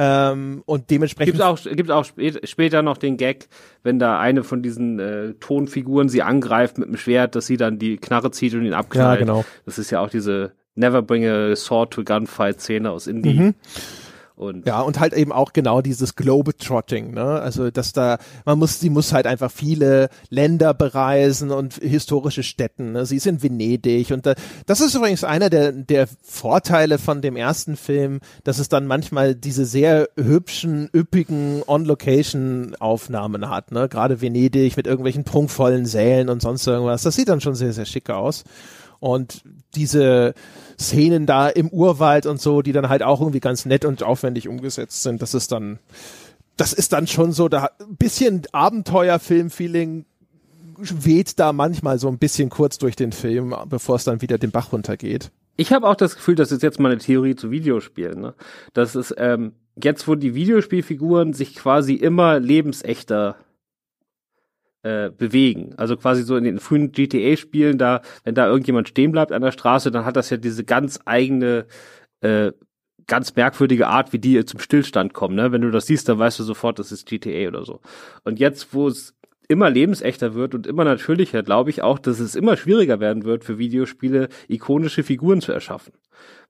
Ähm, und dementsprechend. Gibt auch, gibt auch spät, später noch den Gag, wenn da eine von diesen äh, Tonfiguren sie angreift mit dem Schwert, dass sie dann die Knarre zieht und ihn abknallt. Ja, genau. Das ist ja auch diese Never Bring a Sword to Gunfight Szene aus Indie. Mhm. Und ja, und halt eben auch genau dieses Globetrotting, ne? Also, dass da, man muss, sie muss halt einfach viele Länder bereisen und historische Städten, ne? Sie ist in Venedig und da, das ist übrigens einer der, der Vorteile von dem ersten Film, dass es dann manchmal diese sehr hübschen, üppigen On-Location-Aufnahmen hat, ne? Gerade Venedig mit irgendwelchen prunkvollen Sälen und sonst irgendwas. Das sieht dann schon sehr, sehr schick aus. Und diese Szenen da im Urwald und so, die dann halt auch irgendwie ganz nett und aufwendig umgesetzt sind, das ist dann, das ist dann schon so, da ein bisschen Abenteuerfilm-Feeling weht da manchmal so ein bisschen kurz durch den Film, bevor es dann wieder den Bach runtergeht. Ich habe auch das Gefühl, das ist jetzt mal eine Theorie zu Videospielen. Ne? Das ist ähm, jetzt, wo die Videospielfiguren sich quasi immer lebensechter äh, bewegen. Also quasi so in den frühen GTA-Spielen, da, wenn da irgendjemand stehen bleibt an der Straße, dann hat das ja diese ganz eigene, äh, ganz merkwürdige Art, wie die zum Stillstand kommen. Ne? Wenn du das siehst, dann weißt du sofort, das ist GTA oder so. Und jetzt, wo es immer lebensechter wird und immer natürlicher, glaube ich auch, dass es immer schwieriger werden wird für Videospiele, ikonische Figuren zu erschaffen.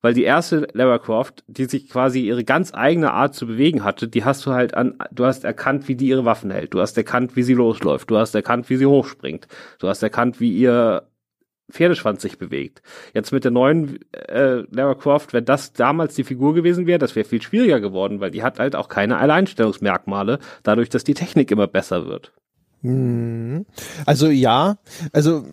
Weil die erste Lara Croft, die sich quasi ihre ganz eigene Art zu bewegen hatte, die hast du halt an, du hast erkannt, wie die ihre Waffen hält, du hast erkannt, wie sie losläuft, du hast erkannt, wie sie hochspringt, du hast erkannt, wie ihr Pferdeschwanz sich bewegt. Jetzt mit der neuen äh, Lara Croft, wenn das damals die Figur gewesen wäre, das wäre viel schwieriger geworden, weil die hat halt auch keine Alleinstellungsmerkmale, dadurch, dass die Technik immer besser wird. Mhm. Also ja, also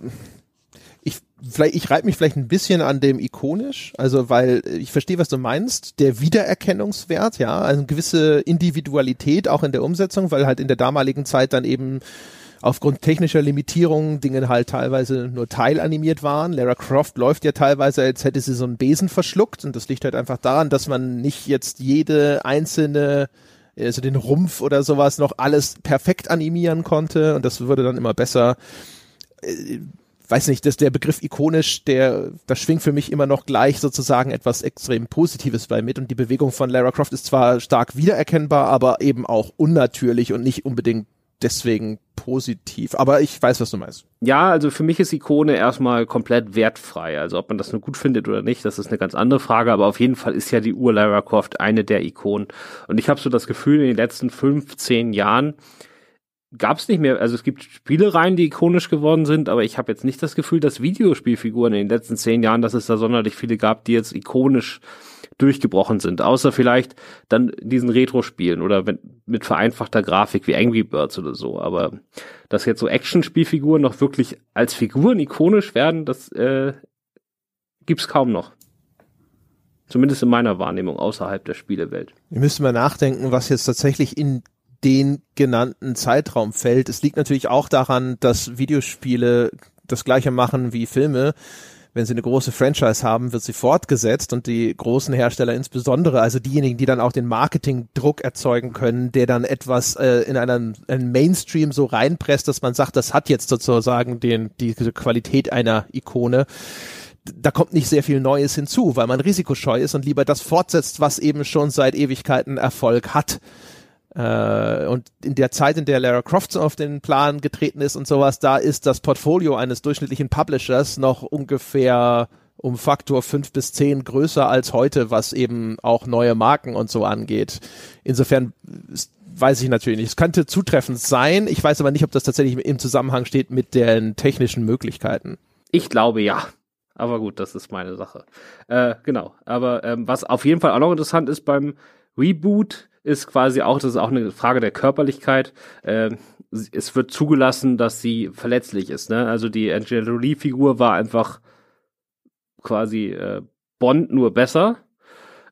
ich vielleicht ich reibe mich vielleicht ein bisschen an dem ikonisch, also weil ich verstehe, was du meinst, der Wiedererkennungswert, ja, also eine gewisse Individualität auch in der Umsetzung, weil halt in der damaligen Zeit dann eben aufgrund technischer Limitierungen Dinge halt teilweise nur teilanimiert waren. Lara Croft läuft ja teilweise, als hätte sie so einen Besen verschluckt und das liegt halt einfach daran, dass man nicht jetzt jede einzelne also den Rumpf oder sowas noch alles perfekt animieren konnte und das würde dann immer besser. Äh, weiß nicht, dass der Begriff ikonisch, der, das schwingt für mich immer noch gleich sozusagen etwas extrem Positives bei mit und die Bewegung von Lara Croft ist zwar stark wiedererkennbar, aber eben auch unnatürlich und nicht unbedingt deswegen positiv. Aber ich weiß, was du meinst. Ja, also für mich ist Ikone erstmal komplett wertfrei. Also ob man das nur gut findet oder nicht, das ist eine ganz andere Frage. Aber auf jeden Fall ist ja die Uhr Lara Croft eine der Ikonen. Und ich habe so das Gefühl, in den letzten 15 Jahren gab es nicht mehr, also es gibt Spielereien, die ikonisch geworden sind, aber ich habe jetzt nicht das Gefühl, dass Videospielfiguren in den letzten zehn Jahren, dass es da sonderlich viele gab, die jetzt ikonisch durchgebrochen sind, außer vielleicht dann diesen Retro-Spielen oder wenn, mit vereinfachter Grafik wie Angry Birds oder so. Aber dass jetzt so Action-Spielfiguren noch wirklich als Figuren ikonisch werden, das äh, gibt's kaum noch. Zumindest in meiner Wahrnehmung außerhalb der Spielewelt. Wir müssen mal nachdenken, was jetzt tatsächlich in den genannten Zeitraum fällt. Es liegt natürlich auch daran, dass Videospiele das gleiche machen wie Filme wenn sie eine große Franchise haben, wird sie fortgesetzt und die großen Hersteller insbesondere, also diejenigen, die dann auch den Marketingdruck erzeugen können, der dann etwas äh, in einen, einen Mainstream so reinpresst, dass man sagt, das hat jetzt sozusagen den, die Qualität einer Ikone da kommt nicht sehr viel Neues hinzu, weil man risikoscheu ist und lieber das fortsetzt, was eben schon seit Ewigkeiten Erfolg hat. Äh, und in der Zeit, in der Lara Croft auf den Plan getreten ist und sowas, da ist das Portfolio eines durchschnittlichen Publishers noch ungefähr um Faktor fünf bis zehn größer als heute, was eben auch neue Marken und so angeht. Insofern weiß ich natürlich nicht. Es könnte zutreffend sein. Ich weiß aber nicht, ob das tatsächlich im Zusammenhang steht mit den technischen Möglichkeiten. Ich glaube ja. Aber gut, das ist meine Sache. Äh, genau. Aber ähm, was auf jeden Fall auch noch interessant ist beim Reboot, ist quasi auch, das ist auch eine Frage der Körperlichkeit. Äh, es wird zugelassen, dass sie verletzlich ist. Ne? Also die Angelina Jolie-Figur war einfach quasi äh, Bond nur besser.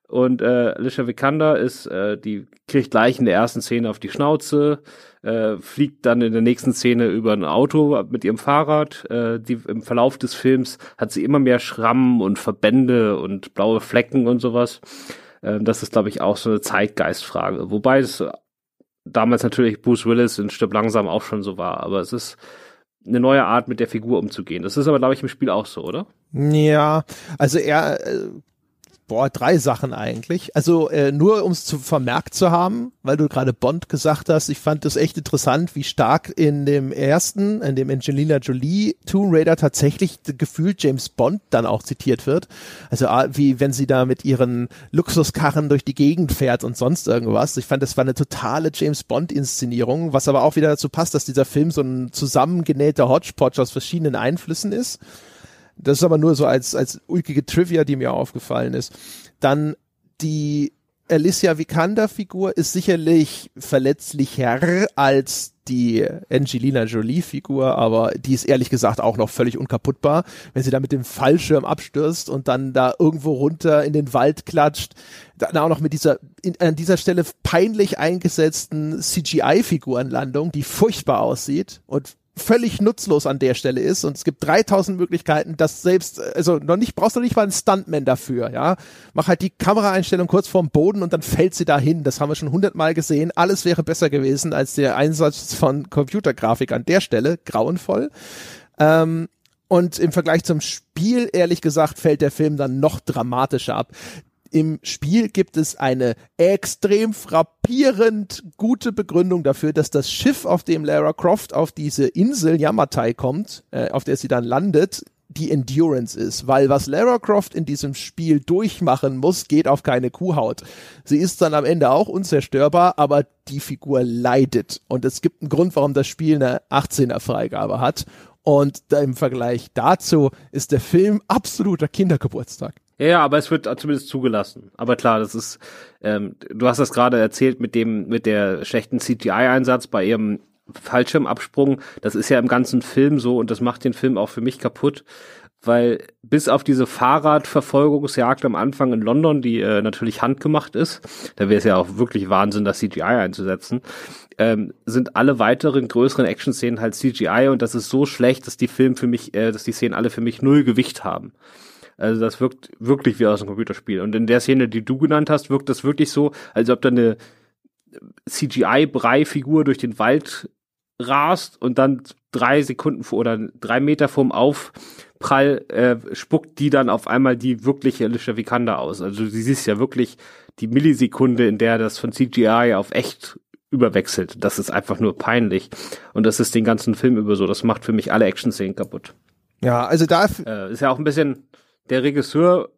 Und äh, Alicia Vikander ist, äh, die kriegt gleich in der ersten Szene auf die Schnauze, äh, fliegt dann in der nächsten Szene über ein Auto mit ihrem Fahrrad. Äh, die, Im Verlauf des Films hat sie immer mehr Schrammen und Verbände und blaue Flecken und sowas. Ähm, das ist, glaube ich, auch so eine Zeitgeistfrage. Wobei es damals natürlich Bruce Willis in Stirb langsam auch schon so war, aber es ist eine neue Art, mit der Figur umzugehen. Das ist aber, glaube ich, im Spiel auch so, oder? Ja, also er äh, Boah, drei Sachen eigentlich. Also äh, nur um es zu vermerkt zu haben, weil du gerade Bond gesagt hast, ich fand das echt interessant, wie stark in dem ersten, in dem Angelina Jolie Tomb Raider tatsächlich gefühlt James Bond dann auch zitiert wird. Also ah, wie wenn sie da mit ihren Luxuskarren durch die Gegend fährt und sonst irgendwas. Ich fand, das war eine totale James Bond Inszenierung, was aber auch wieder dazu passt, dass dieser Film so ein zusammengenähter Hodgepodge aus verschiedenen Einflüssen ist. Das ist aber nur so als, als ulkige Trivia, die mir aufgefallen ist. Dann die Alicia Vikander Figur ist sicherlich verletzlicher als die Angelina Jolie-Figur, aber die ist ehrlich gesagt auch noch völlig unkaputtbar. Wenn sie da mit dem Fallschirm abstürzt und dann da irgendwo runter in den Wald klatscht, dann auch noch mit dieser in, an dieser Stelle peinlich eingesetzten CGI-Figurenlandung, die furchtbar aussieht und völlig nutzlos an der Stelle ist und es gibt 3000 Möglichkeiten, dass selbst, also noch nicht, brauchst du nicht mal einen Stuntman dafür, ja. Mach halt die Kameraeinstellung kurz vorm Boden und dann fällt sie dahin. Das haben wir schon hundertmal gesehen. Alles wäre besser gewesen als der Einsatz von Computergrafik an der Stelle. Grauenvoll. Ähm, und im Vergleich zum Spiel, ehrlich gesagt, fällt der Film dann noch dramatischer ab im Spiel gibt es eine extrem frappierend gute Begründung dafür, dass das Schiff, auf dem Lara Croft auf diese Insel Yamatai kommt, äh, auf der sie dann landet, die Endurance ist, weil was Lara Croft in diesem Spiel durchmachen muss, geht auf keine Kuhhaut. Sie ist dann am Ende auch unzerstörbar, aber die Figur leidet und es gibt einen Grund, warum das Spiel eine 18er Freigabe hat und im Vergleich dazu ist der Film absoluter Kindergeburtstag. Ja, aber es wird zumindest zugelassen. Aber klar, das ist, ähm, du hast das gerade erzählt mit dem, mit der schlechten CGI-Einsatz bei ihrem Fallschirmabsprung. Das ist ja im ganzen Film so und das macht den Film auch für mich kaputt, weil bis auf diese Fahrradverfolgungsjagd am Anfang in London, die äh, natürlich handgemacht ist, da wäre es ja auch wirklich Wahnsinn, das CGI einzusetzen, ähm, sind alle weiteren größeren Action-Szenen halt CGI und das ist so schlecht, dass die Film für mich, äh, dass die Szenen alle für mich null Gewicht haben. Also das wirkt wirklich wie aus einem Computerspiel. Und in der Szene, die du genannt hast, wirkt das wirklich so, als ob da eine CGI-Brei-Figur durch den Wald rast und dann drei Sekunden vor oder drei Meter vorm Aufprall äh, spuckt die dann auf einmal die wirkliche Alicia Vikander aus. Also du siehst ja wirklich die Millisekunde, in der das von CGI auf echt überwechselt. Das ist einfach nur peinlich. Und das ist den ganzen Film über so. Das macht für mich alle Action-Szenen kaputt. Ja, also da äh, ist ja auch ein bisschen der Regisseur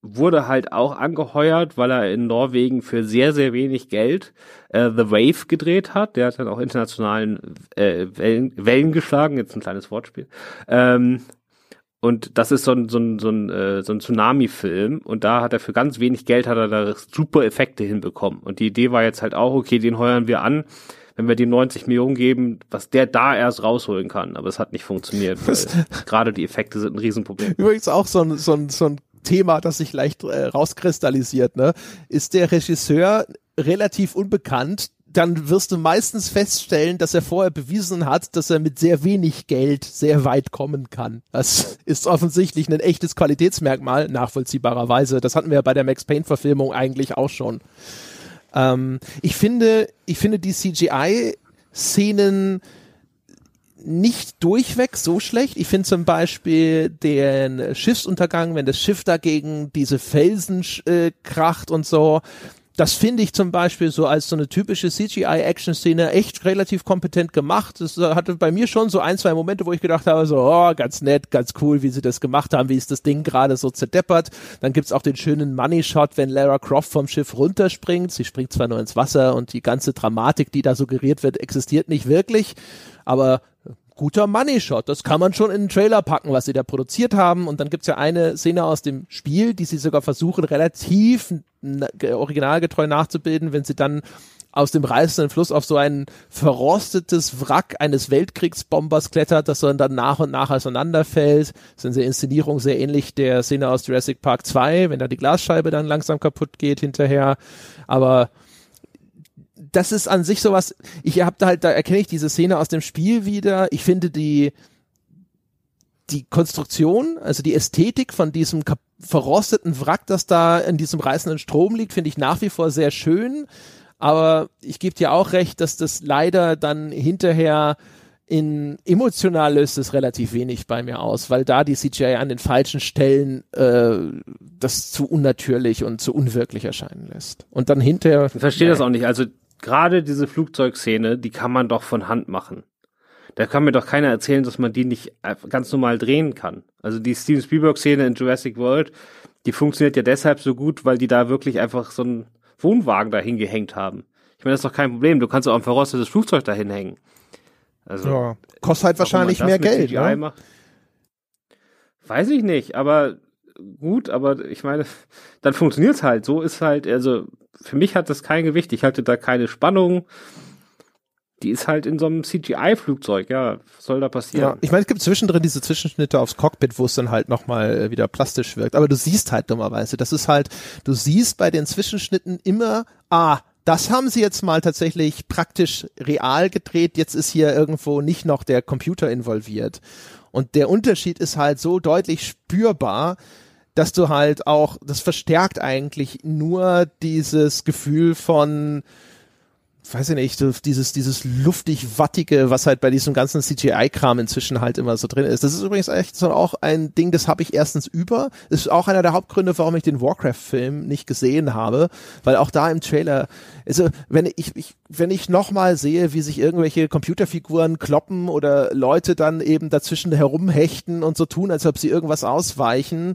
wurde halt auch angeheuert, weil er in Norwegen für sehr, sehr wenig Geld äh, The Wave gedreht hat. Der hat dann auch internationalen äh, Wellen, Wellen geschlagen, jetzt ein kleines Wortspiel. Ähm, und das ist so ein, so ein, so ein, äh, so ein Tsunami-Film. Und da hat er für ganz wenig Geld hat er da super Effekte hinbekommen. Und die Idee war jetzt halt auch, okay, den heuern wir an wenn wir dem 90 Millionen geben, was der da erst rausholen kann. Aber es hat nicht funktioniert. Gerade die Effekte sind ein Riesenproblem. Übrigens auch so ein, so ein, so ein Thema, das sich leicht äh, rauskristallisiert. Ne? Ist der Regisseur relativ unbekannt, dann wirst du meistens feststellen, dass er vorher bewiesen hat, dass er mit sehr wenig Geld sehr weit kommen kann. Das ist offensichtlich ein echtes Qualitätsmerkmal, nachvollziehbarerweise. Das hatten wir ja bei der Max Payne-Verfilmung eigentlich auch schon. Ähm, ich finde, ich finde die CGI-Szenen nicht durchweg so schlecht. Ich finde zum Beispiel den Schiffsuntergang, wenn das Schiff dagegen diese Felsen äh, kracht und so, das finde ich zum Beispiel so als so eine typische CGI-Action-Szene echt relativ kompetent gemacht. Das äh, hatte bei mir schon so ein, zwei Momente, wo ich gedacht habe, so, oh, ganz nett, ganz cool, wie sie das gemacht haben, wie ist das Ding gerade so zerdeppert. Dann gibt's auch den schönen Money-Shot, wenn Lara Croft vom Schiff runterspringt. Sie springt zwar nur ins Wasser und die ganze Dramatik, die da suggeriert wird, existiert nicht wirklich, aber guter Money Shot. Das kann man schon in den Trailer packen, was sie da produziert haben. Und dann gibt's ja eine Szene aus dem Spiel, die sie sogar versuchen, relativ originalgetreu nachzubilden, wenn sie dann aus dem reißenden Fluss auf so ein verrostetes Wrack eines Weltkriegsbombers klettert, das dann nach und nach auseinanderfällt. Das ist in der Inszenierung sehr ähnlich der Szene aus Jurassic Park 2, wenn da die Glasscheibe dann langsam kaputt geht hinterher. Aber das ist an sich sowas, ich habe da halt, da erkenne ich diese Szene aus dem Spiel wieder. Ich finde die, die Konstruktion, also die Ästhetik von diesem verrosteten Wrack, das da in diesem reißenden Strom liegt, finde ich nach wie vor sehr schön. Aber ich gebe dir auch recht, dass das leider dann hinterher in emotional löst es relativ wenig bei mir aus, weil da die CGI an den falschen Stellen äh, das zu unnatürlich und zu unwirklich erscheinen lässt. Und dann hinterher. Ich verstehe das auch nicht. Also gerade diese Flugzeugszene, die kann man doch von Hand machen. Da kann mir doch keiner erzählen, dass man die nicht ganz normal drehen kann. Also die Steven Spielberg-Szene in Jurassic World, die funktioniert ja deshalb so gut, weil die da wirklich einfach so einen Wohnwagen dahin gehängt haben. Ich meine, das ist doch kein Problem. Du kannst auch ein verrostetes Flugzeug dahin hängen. Also, ja, kostet halt wahrscheinlich mehr Geld. Ne? Macht, weiß ich nicht, aber gut, aber ich meine, dann funktioniert's halt. So ist halt, also für mich hat das kein Gewicht. Ich hatte da keine Spannung. die ist halt in so einem CGI-Flugzeug, ja, was soll da passieren? Ja, ich meine, es gibt zwischendrin diese Zwischenschnitte aufs Cockpit, wo es dann halt nochmal äh, wieder plastisch wirkt. Aber du siehst halt dummerweise, das ist halt, du siehst bei den Zwischenschnitten immer, ah, das haben sie jetzt mal tatsächlich praktisch real gedreht. Jetzt ist hier irgendwo nicht noch der Computer involviert. Und der Unterschied ist halt so deutlich spürbar, dass du halt auch, das verstärkt eigentlich nur dieses Gefühl von, weiß ich nicht, dieses, dieses luftig wattige, was halt bei diesem ganzen CGI-Kram inzwischen halt immer so drin ist. Das ist übrigens echt so auch ein Ding, das habe ich erstens über. Das ist auch einer der Hauptgründe, warum ich den Warcraft-Film nicht gesehen habe, weil auch da im Trailer, also wenn ich, ich wenn ich nochmal sehe, wie sich irgendwelche Computerfiguren kloppen oder Leute dann eben dazwischen herumhechten und so tun, als ob sie irgendwas ausweichen,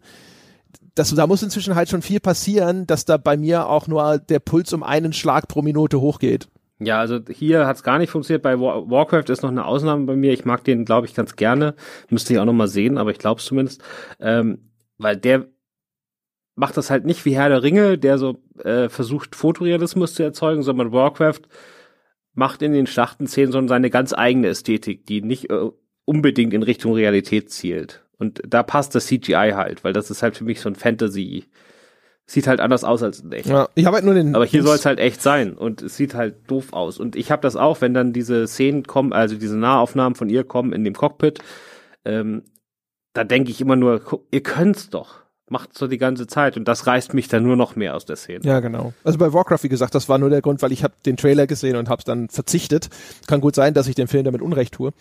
das, da muss inzwischen halt schon viel passieren, dass da bei mir auch nur der Puls um einen Schlag pro Minute hochgeht. Ja, also hier hat es gar nicht funktioniert. Bei War Warcraft ist noch eine Ausnahme bei mir. Ich mag den, glaube ich, ganz gerne. Müsste ich auch noch mal sehen, aber ich glaube es zumindest. Ähm, weil der macht das halt nicht wie Herr der Ringe, der so äh, versucht, Fotorealismus zu erzeugen, sondern Warcraft macht in den Schlachtenszenen so seine ganz eigene Ästhetik, die nicht äh, unbedingt in Richtung Realität zielt. Und da passt das CGI halt, weil das ist halt für mich so ein Fantasy- sieht halt anders aus als in echt. Ja, ich habe halt nur den. Aber hier soll es halt echt sein und es sieht halt doof aus. Und ich habe das auch, wenn dann diese Szenen kommen, also diese Nahaufnahmen von ihr kommen in dem Cockpit, ähm, da denke ich immer nur, ihr könnt's doch. Macht's so die ganze Zeit und das reißt mich dann nur noch mehr aus der Szene. Ja, genau. Also bei Warcraft, wie gesagt, das war nur der Grund, weil ich habe den Trailer gesehen und habe dann verzichtet. Kann gut sein, dass ich dem Film damit Unrecht tue.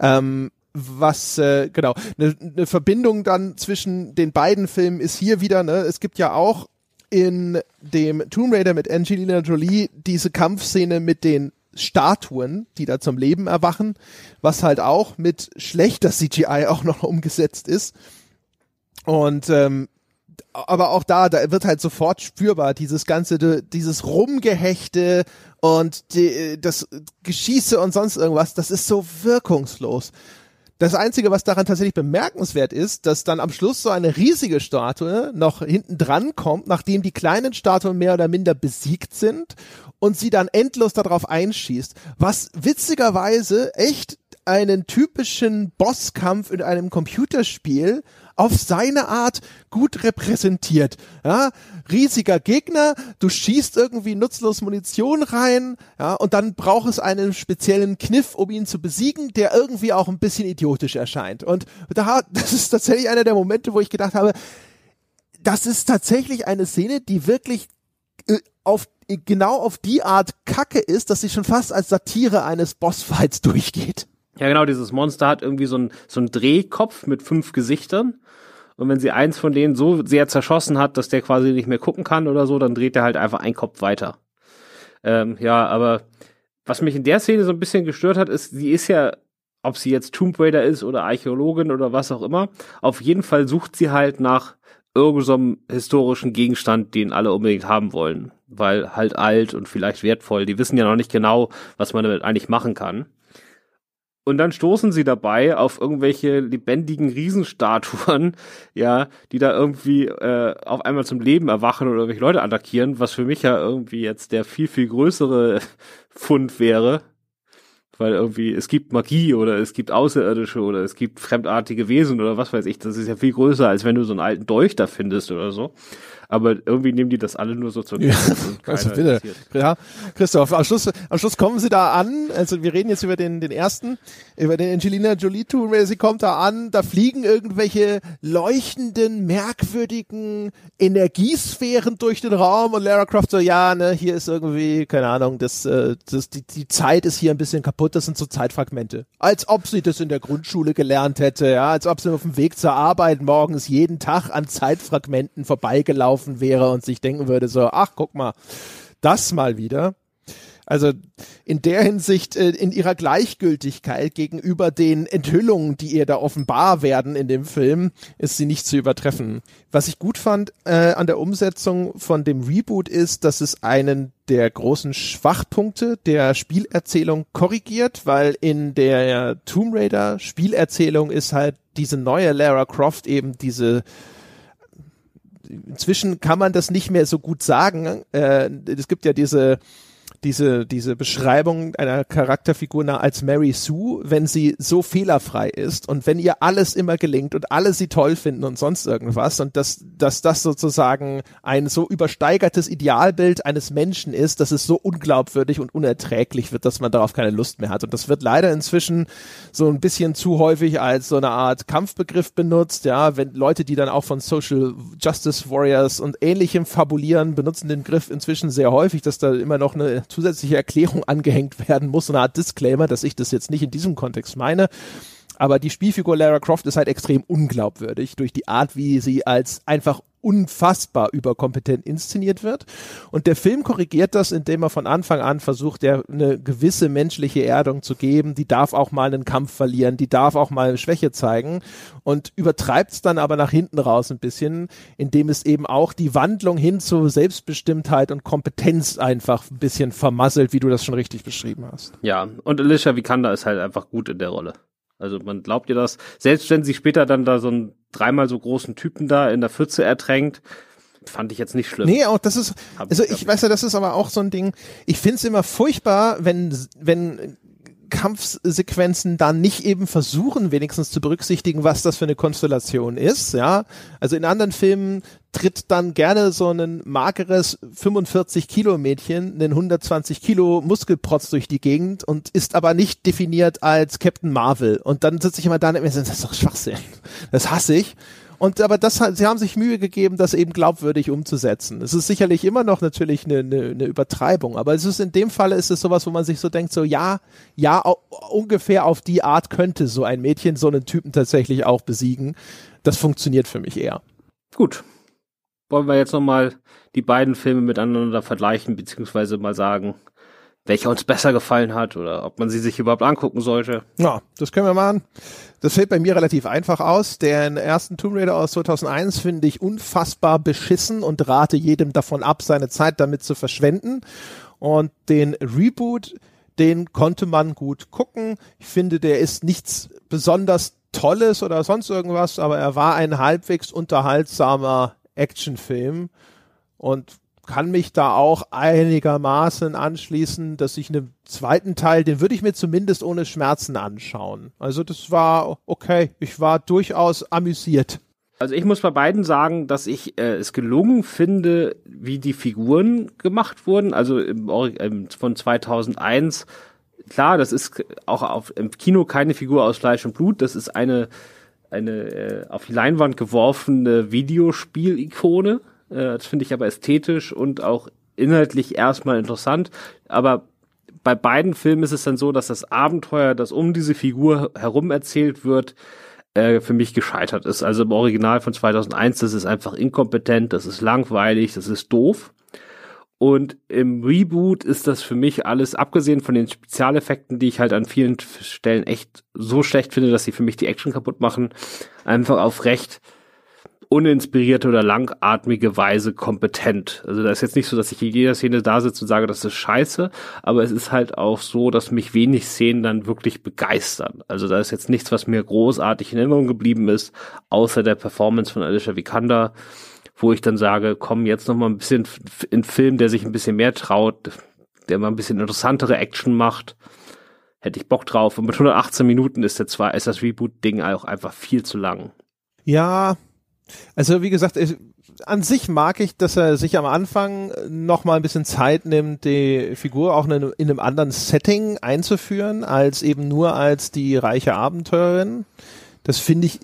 Ähm, was äh, genau eine ne Verbindung dann zwischen den beiden Filmen ist hier wieder ne es gibt ja auch in dem Tomb Raider mit Angelina Jolie diese Kampfszene mit den Statuen, die da zum Leben erwachen, was halt auch mit schlechter CGI auch noch umgesetzt ist. Und ähm, aber auch da, da wird halt sofort spürbar dieses ganze, dieses Rumgehechte und die, das Geschieße und sonst irgendwas, das ist so wirkungslos. Das Einzige, was daran tatsächlich bemerkenswert ist, dass dann am Schluss so eine riesige Statue noch hinten dran kommt, nachdem die kleinen Statuen mehr oder minder besiegt sind und sie dann endlos darauf einschießt, was witzigerweise echt einen typischen Bosskampf in einem Computerspiel auf seine Art gut repräsentiert. Ja, riesiger Gegner, du schießt irgendwie nutzlos Munition rein, ja, und dann braucht es einen speziellen Kniff, um ihn zu besiegen, der irgendwie auch ein bisschen idiotisch erscheint. Und da, das ist tatsächlich einer der Momente, wo ich gedacht habe, das ist tatsächlich eine Szene, die wirklich äh, auf genau auf die Art Kacke ist, dass sie schon fast als Satire eines Bossfights durchgeht. Ja, genau, dieses Monster hat irgendwie so ein so ein Drehkopf mit fünf Gesichtern und wenn sie eins von denen so sehr zerschossen hat, dass der quasi nicht mehr gucken kann oder so, dann dreht er halt einfach einen Kopf weiter. Ähm, ja, aber was mich in der Szene so ein bisschen gestört hat, ist, sie ist ja, ob sie jetzt Tomb Raider ist oder Archäologin oder was auch immer, auf jeden Fall sucht sie halt nach irgendeinem historischen Gegenstand, den alle unbedingt haben wollen. Weil halt alt und vielleicht wertvoll. Die wissen ja noch nicht genau, was man damit eigentlich machen kann. Und dann stoßen sie dabei auf irgendwelche lebendigen Riesenstatuen, ja, die da irgendwie äh, auf einmal zum Leben erwachen oder irgendwelche Leute attackieren, was für mich ja irgendwie jetzt der viel, viel größere Fund wäre. Weil irgendwie, es gibt Magie oder es gibt Außerirdische oder es gibt fremdartige Wesen oder was weiß ich. Das ist ja viel größer, als wenn du so einen alten Dolch da findest oder so aber irgendwie nehmen die das alle nur so zur ja, also bitte. Ja, Christoph, am Schluss, am Schluss kommen sie da an, also wir reden jetzt über den, den ersten, über den Angelina Jolie Tour, sie kommt da an, da fliegen irgendwelche leuchtenden, merkwürdigen Energiesphären durch den Raum. Und Lara Croft so, ja, ne, hier ist irgendwie, keine Ahnung, das, äh, das, die, die Zeit ist hier ein bisschen kaputt, das sind so Zeitfragmente. Als ob sie das in der Grundschule gelernt hätte, ja, als ob sie auf dem Weg zur Arbeit morgens jeden Tag an Zeitfragmenten vorbeigelaufen gelaufen wäre und sich denken würde, so, ach, guck mal, das mal wieder. Also in der Hinsicht, äh, in ihrer Gleichgültigkeit gegenüber den Enthüllungen, die ihr da offenbar werden in dem Film, ist sie nicht zu übertreffen. Was ich gut fand äh, an der Umsetzung von dem Reboot ist, dass es einen der großen Schwachpunkte der Spielerzählung korrigiert, weil in der Tomb Raider Spielerzählung ist halt diese neue Lara Croft eben diese inzwischen kann man das nicht mehr so gut sagen. Äh, es gibt ja diese diese, diese Beschreibung einer Charakterfigur als Mary Sue, wenn sie so fehlerfrei ist und wenn ihr alles immer gelingt und alle sie toll finden und sonst irgendwas und dass, dass das sozusagen ein so übersteigertes Idealbild eines Menschen ist, dass es so unglaubwürdig und unerträglich wird, dass man darauf keine Lust mehr hat. Und das wird leider inzwischen so ein bisschen zu häufig als so eine Art Kampfbegriff benutzt, ja, wenn Leute, die dann auch von Social Justice Warriors und ähnlichem fabulieren, benutzen den Griff inzwischen sehr häufig, dass da immer noch eine zusätzliche Erklärung angehängt werden muss, so eine Art Disclaimer, dass ich das jetzt nicht in diesem Kontext meine. Aber die Spielfigur Lara Croft ist halt extrem unglaubwürdig durch die Art, wie sie als einfach unfassbar überkompetent inszeniert wird. Und der Film korrigiert das, indem er von Anfang an versucht, der eine gewisse menschliche Erdung zu geben. Die darf auch mal einen Kampf verlieren, die darf auch mal Schwäche zeigen und übertreibt es dann aber nach hinten raus ein bisschen, indem es eben auch die Wandlung hin zu Selbstbestimmtheit und Kompetenz einfach ein bisschen vermasselt, wie du das schon richtig beschrieben hast. Ja, und Alicia Vikander ist halt einfach gut in der Rolle. Also man glaubt ihr das, selbst wenn sie später dann da so einen dreimal so großen Typen da in der Pfütze ertränkt, fand ich jetzt nicht schlimm. Nee, auch das ist, also ich, ich weiß ja, das ist aber auch so ein Ding, ich find's immer furchtbar, wenn, wenn Kampfsequenzen dann nicht eben versuchen, wenigstens zu berücksichtigen, was das für eine Konstellation ist, ja. Also in anderen Filmen tritt dann gerne so ein mageres 45 Kilo Mädchen, einen 120 Kilo Muskelprotz durch die Gegend und ist aber nicht definiert als Captain Marvel. Und dann sitze ich immer da und denke mir, das ist doch Schwachsinn. Das hasse ich. Und aber das sie haben sich Mühe gegeben, das eben glaubwürdig umzusetzen. Es ist sicherlich immer noch natürlich eine, eine, eine Übertreibung, aber es ist in dem Falle ist es sowas, wo man sich so denkt, so ja, ja, ungefähr auf die Art könnte so ein Mädchen so einen Typen tatsächlich auch besiegen. Das funktioniert für mich eher. Gut. Wollen wir jetzt nochmal die beiden Filme miteinander vergleichen, beziehungsweise mal sagen, welcher uns besser gefallen hat oder ob man sie sich überhaupt angucken sollte. Ja, das können wir machen. Das fällt bei mir relativ einfach aus. Den ersten Tomb Raider aus 2001 finde ich unfassbar beschissen und rate jedem davon ab, seine Zeit damit zu verschwenden. Und den Reboot, den konnte man gut gucken. Ich finde, der ist nichts besonders Tolles oder sonst irgendwas, aber er war ein halbwegs unterhaltsamer Actionfilm und kann mich da auch einigermaßen anschließen, dass ich einen zweiten Teil, den würde ich mir zumindest ohne Schmerzen anschauen. Also das war okay. Ich war durchaus amüsiert. Also ich muss bei beiden sagen, dass ich äh, es gelungen finde, wie die Figuren gemacht wurden. Also im, im, von 2001. Klar, das ist auch auf, im Kino keine Figur aus Fleisch und Blut. Das ist eine eine äh, auf die Leinwand geworfene Videospiel-Ikone äh, das finde ich aber ästhetisch und auch inhaltlich erstmal interessant. Aber bei beiden Filmen ist es dann so, dass das Abenteuer, das um diese Figur herum erzählt wird, äh, für mich gescheitert ist. Also im Original von 2001, das ist einfach inkompetent, das ist langweilig, das ist doof. Und im Reboot ist das für mich alles, abgesehen von den Spezialeffekten, die ich halt an vielen Stellen echt so schlecht finde, dass sie für mich die Action kaputt machen, einfach auf recht uninspirierte oder langatmige Weise kompetent. Also da ist jetzt nicht so, dass ich in jeder Szene da sitze und sage, das ist scheiße, aber es ist halt auch so, dass mich wenig Szenen dann wirklich begeistern. Also da ist jetzt nichts, was mir großartig in Erinnerung geblieben ist, außer der Performance von Alicia Vikander, wo ich dann sage, komm jetzt noch mal ein bisschen in Film, der sich ein bisschen mehr traut, der mal ein bisschen interessantere Action macht hätte ich Bock drauf. Und mit 118 Minuten ist der zwar ist das Reboot-Ding auch einfach viel zu lang. Ja, also wie gesagt, ich, an sich mag ich, dass er sich am Anfang noch mal ein bisschen Zeit nimmt, die Figur auch in einem, in einem anderen Setting einzuführen, als eben nur als die reiche Abenteurerin. Das finde ich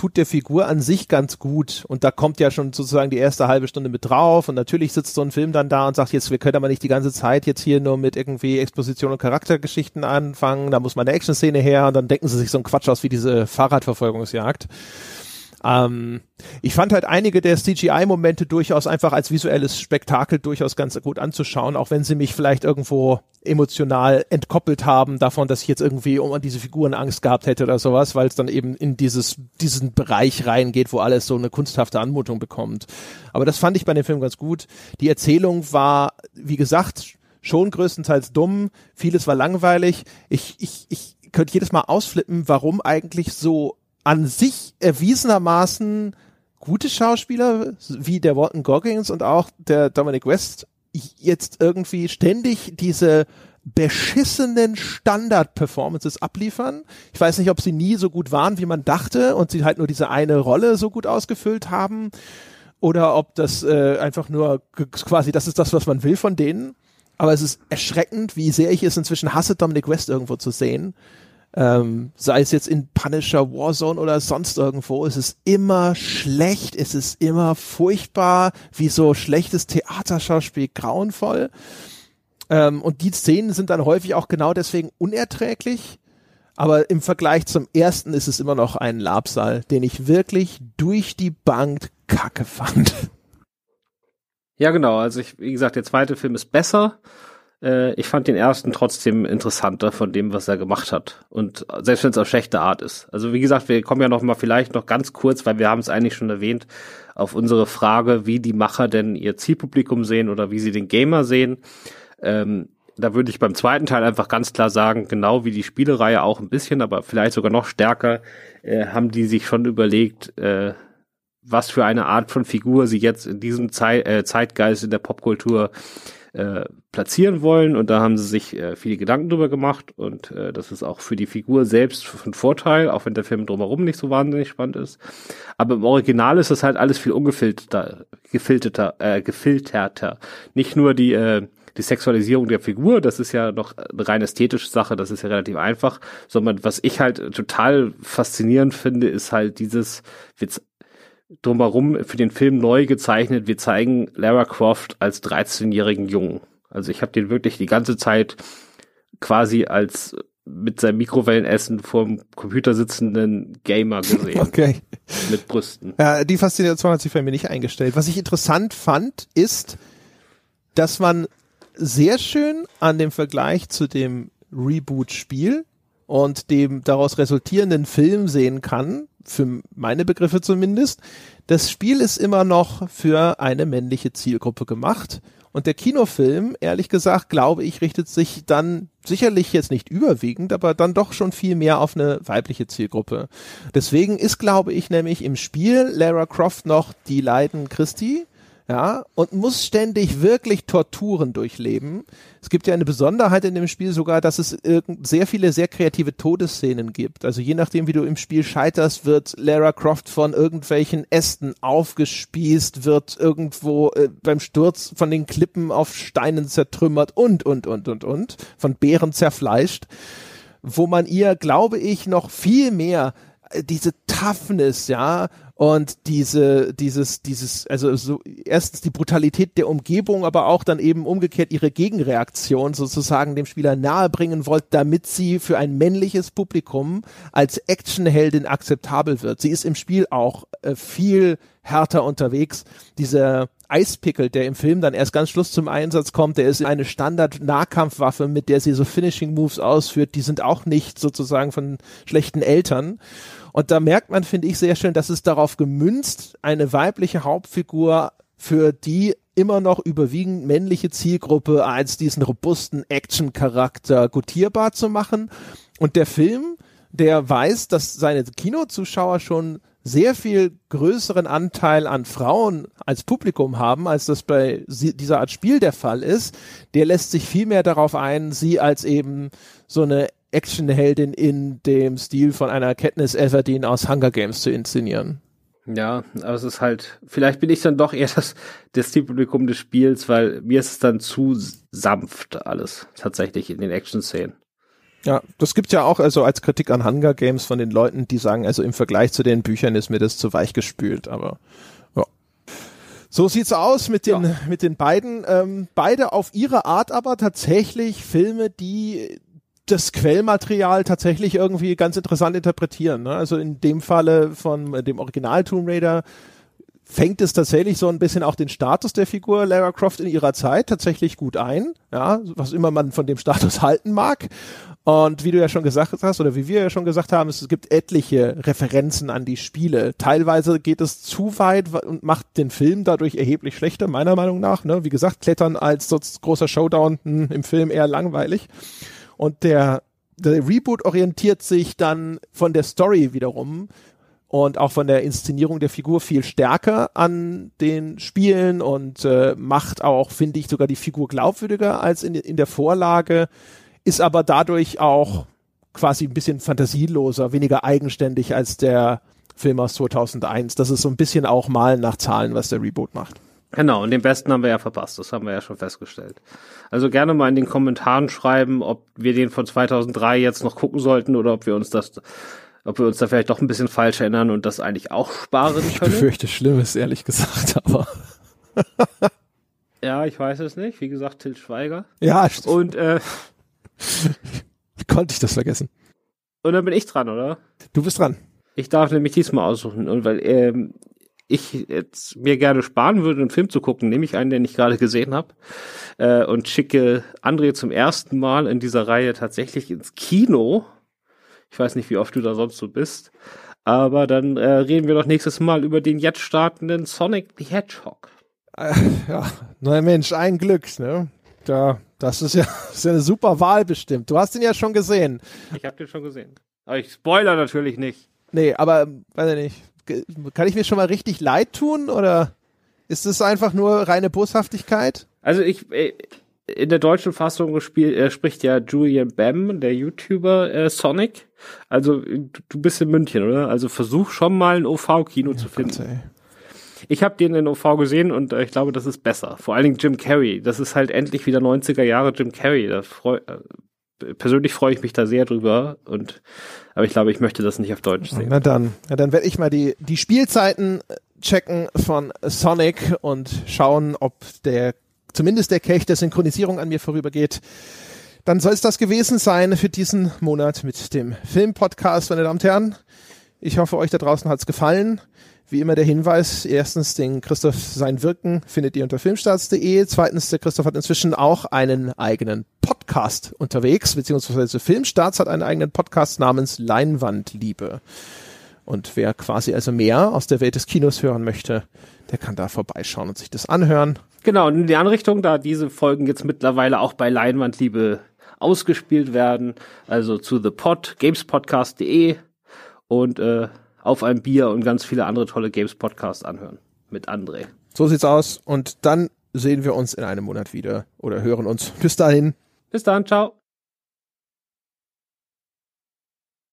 tut der Figur an sich ganz gut. Und da kommt ja schon sozusagen die erste halbe Stunde mit drauf. Und natürlich sitzt so ein Film dann da und sagt, jetzt, wir können aber nicht die ganze Zeit jetzt hier nur mit irgendwie Exposition und Charaktergeschichten anfangen. Da muss mal eine Action-Szene her. Und dann denken sie sich so einen Quatsch aus wie diese Fahrradverfolgungsjagd. Ähm, ich fand halt einige der CGI-Momente durchaus einfach als visuelles Spektakel durchaus ganz gut anzuschauen, auch wenn sie mich vielleicht irgendwo emotional entkoppelt haben davon, dass ich jetzt irgendwie um an diese Figuren Angst gehabt hätte oder sowas, weil es dann eben in dieses, diesen Bereich reingeht, wo alles so eine kunsthafte Anmutung bekommt. Aber das fand ich bei dem Film ganz gut. Die Erzählung war, wie gesagt, schon größtenteils dumm, vieles war langweilig. Ich, ich, ich könnte jedes Mal ausflippen, warum eigentlich so an sich erwiesenermaßen gute Schauspieler, wie der Walton Goggins und auch der Dominic West, jetzt irgendwie ständig diese beschissenen Standard-Performances abliefern. Ich weiß nicht, ob sie nie so gut waren, wie man dachte und sie halt nur diese eine Rolle so gut ausgefüllt haben oder ob das äh, einfach nur quasi das ist das, was man will von denen. Aber es ist erschreckend, wie sehr ich es inzwischen hasse, Dominic West irgendwo zu sehen. Ähm, sei es jetzt in Punisher, Warzone oder sonst irgendwo, es ist immer schlecht, es ist immer furchtbar, wie so schlechtes Theaterschauspiel grauenvoll. Ähm, und die Szenen sind dann häufig auch genau deswegen unerträglich. Aber im Vergleich zum ersten ist es immer noch ein Labsal, den ich wirklich durch die Bank kacke fand. Ja, genau. Also ich, wie gesagt, der zweite Film ist besser. Äh, ich fand den ersten trotzdem interessanter von dem, was er gemacht hat. Und selbst wenn es auf schlechte Art ist. Also wie gesagt, wir kommen ja noch mal vielleicht noch ganz kurz, weil wir haben es eigentlich schon erwähnt, auf unsere Frage, wie die Macher denn ihr Zielpublikum sehen oder wie sie den Gamer sehen. Ähm, da würde ich beim zweiten Teil einfach ganz klar sagen, genau wie die Spielereihe auch ein bisschen, aber vielleicht sogar noch stärker, äh, haben die sich schon überlegt, äh, was für eine Art von Figur sie jetzt in diesem Zei äh, Zeitgeist in der Popkultur äh, platzieren wollen. Und da haben sie sich äh, viele Gedanken drüber gemacht. Und äh, das ist auch für die Figur selbst von Vorteil, auch wenn der Film drumherum nicht so wahnsinnig spannend ist. Aber im Original ist das halt alles viel ungefilterter, gefilterter, äh, gefilterter. Nicht nur die äh, die Sexualisierung der Figur, das ist ja noch eine rein ästhetische Sache, das ist ja relativ einfach, sondern was ich halt total faszinierend finde, ist halt dieses, drumherum für den Film neu gezeichnet, wir zeigen Lara Croft als 13-jährigen Jungen. Also ich habe den wirklich die ganze Zeit quasi als mit seinem Mikrowellenessen vorm Computer sitzenden Gamer gesehen. Okay. Mit Brüsten. Ja, die Faszination hat sich bei mir nicht eingestellt. Was ich interessant fand, ist, dass man sehr schön an dem Vergleich zu dem Reboot-Spiel und dem daraus resultierenden Film sehen kann, für meine Begriffe zumindest, das Spiel ist immer noch für eine männliche Zielgruppe gemacht. Und der Kinofilm, ehrlich gesagt, glaube ich, richtet sich dann sicherlich jetzt nicht überwiegend, aber dann doch schon viel mehr auf eine weibliche Zielgruppe. Deswegen ist, glaube ich, nämlich im Spiel Lara Croft noch die Leiden Christi ja, und muss ständig wirklich Torturen durchleben. Es gibt ja eine Besonderheit in dem Spiel sogar, dass es sehr viele sehr kreative Todesszenen gibt. Also je nachdem, wie du im Spiel scheiterst, wird Lara Croft von irgendwelchen Ästen aufgespießt, wird irgendwo äh, beim Sturz von den Klippen auf Steinen zertrümmert und, und, und, und, und, von Bären zerfleischt, wo man ihr, glaube ich, noch viel mehr diese Toughness, ja, und diese, dieses, dieses, also so erstens die Brutalität der Umgebung, aber auch dann eben umgekehrt ihre Gegenreaktion sozusagen dem Spieler nahebringen wollt, damit sie für ein männliches Publikum als Actionheldin akzeptabel wird. Sie ist im Spiel auch äh, viel härter unterwegs. Dieser Eispickel, der im Film dann erst ganz Schluss zum Einsatz kommt, der ist eine Standard-Nahkampfwaffe, mit der sie so Finishing-Moves ausführt. Die sind auch nicht sozusagen von schlechten Eltern. Und da merkt man, finde ich, sehr schön, dass es darauf gemünzt, eine weibliche Hauptfigur für die immer noch überwiegend männliche Zielgruppe als diesen robusten Action-Charakter gutierbar zu machen. Und der Film, der weiß, dass seine Kinozuschauer schon sehr viel größeren Anteil an Frauen als Publikum haben, als das bei dieser Art Spiel der Fall ist, der lässt sich viel mehr darauf ein, sie als eben so eine Actionheldin in dem Stil von einer Katniss Everdeen aus Hunger Games zu inszenieren. Ja, aber es ist halt, vielleicht bin ich dann doch eher das, das Zielpublikum des Spiels, weil mir ist es dann zu sanft alles, tatsächlich in den Action-Szenen. Ja, das gibt ja auch also als Kritik an Hunger Games von den Leuten, die sagen, also im Vergleich zu den Büchern ist mir das zu weich gespült, aber ja. So sieht's aus mit den ja. mit den beiden. Ähm, beide auf ihre Art aber tatsächlich Filme, die das Quellmaterial tatsächlich irgendwie ganz interessant interpretieren. Ne? Also in dem Falle von dem Original Tomb Raider fängt es tatsächlich so ein bisschen auch den Status der Figur Lara Croft in ihrer Zeit tatsächlich gut ein, ja, was immer man von dem Status halten mag. Und wie du ja schon gesagt hast, oder wie wir ja schon gesagt haben, es gibt etliche Referenzen an die Spiele. Teilweise geht es zu weit und macht den Film dadurch erheblich schlechter, meiner Meinung nach. Ne? Wie gesagt, Klettern als so großer Showdown hm, im Film eher langweilig. Und der, der Reboot orientiert sich dann von der Story wiederum und auch von der Inszenierung der Figur viel stärker an den Spielen und äh, macht auch, finde ich, sogar die Figur glaubwürdiger als in, in der Vorlage, ist aber dadurch auch quasi ein bisschen fantasieloser, weniger eigenständig als der Film aus 2001. Das ist so ein bisschen auch Malen nach Zahlen, was der Reboot macht. Genau, und den besten haben wir ja verpasst, das haben wir ja schon festgestellt. Also gerne mal in den Kommentaren schreiben, ob wir den von 2003 jetzt noch gucken sollten oder ob wir uns das, ob wir uns da vielleicht doch ein bisschen falsch erinnern und das eigentlich auch sparen können. Ich befürchte Schlimmes, ehrlich gesagt, aber. ja, ich weiß es nicht. Wie gesagt, Til Schweiger. Ja, und äh, wie konnte ich das vergessen? Und dann bin ich dran, oder? Du bist dran. Ich darf nämlich diesmal aussuchen. Und weil ähm, ich jetzt mir gerne sparen würde, einen Film zu gucken, nehme ich einen, den ich gerade gesehen habe äh, und schicke André zum ersten Mal in dieser Reihe tatsächlich ins Kino. Ich weiß nicht, wie oft du da sonst so bist, aber dann äh, reden wir doch nächstes Mal über den jetzt startenden Sonic the Hedgehog. Äh, ja, neuer Mensch, ein Glück, ne? Da, das ist ja, das ist ja eine super Wahl bestimmt. Du hast ihn ja schon gesehen. Ich habe den schon gesehen. Aber ich spoiler natürlich nicht. Nee, aber weiß ich nicht kann ich mir schon mal richtig leid tun oder ist es einfach nur reine Boshaftigkeit? Also ich äh, in der deutschen Fassung gespielt, äh, spricht ja Julian Bam, der YouTuber äh, Sonic. Also du bist in München, oder? Also versuch schon mal ein OV-Kino ja, zu finden. Gott, ich habe den in OV gesehen und äh, ich glaube, das ist besser. Vor allen Dingen Jim Carrey. Das ist halt endlich wieder 90er Jahre Jim Carrey. Da freu, persönlich freue ich mich da sehr drüber und aber ich glaube, ich möchte das nicht auf Deutsch sehen. Na dann, na dann werde ich mal die, die Spielzeiten checken von Sonic und schauen, ob der, zumindest der Kelch der Synchronisierung an mir vorübergeht. Dann soll es das gewesen sein für diesen Monat mit dem Filmpodcast, meine Damen und Herren. Ich hoffe, euch da draußen hat's gefallen. Wie immer der Hinweis, erstens, den Christoph sein Wirken findet ihr unter filmstarts.de. Zweitens, der Christoph hat inzwischen auch einen eigenen Podcast unterwegs, beziehungsweise Filmstarts hat einen eigenen Podcast namens Leinwandliebe. Und wer quasi also mehr aus der Welt des Kinos hören möchte, der kann da vorbeischauen und sich das anhören. Genau, und in die Anrichtung, da diese Folgen jetzt mittlerweile auch bei Leinwandliebe ausgespielt werden, also zu The Pod, gamespodcast.de und äh, auf ein Bier und ganz viele andere tolle Games Podcasts anhören mit André. So sieht's aus und dann sehen wir uns in einem Monat wieder oder hören uns. Bis dahin. Bis dann, ciao.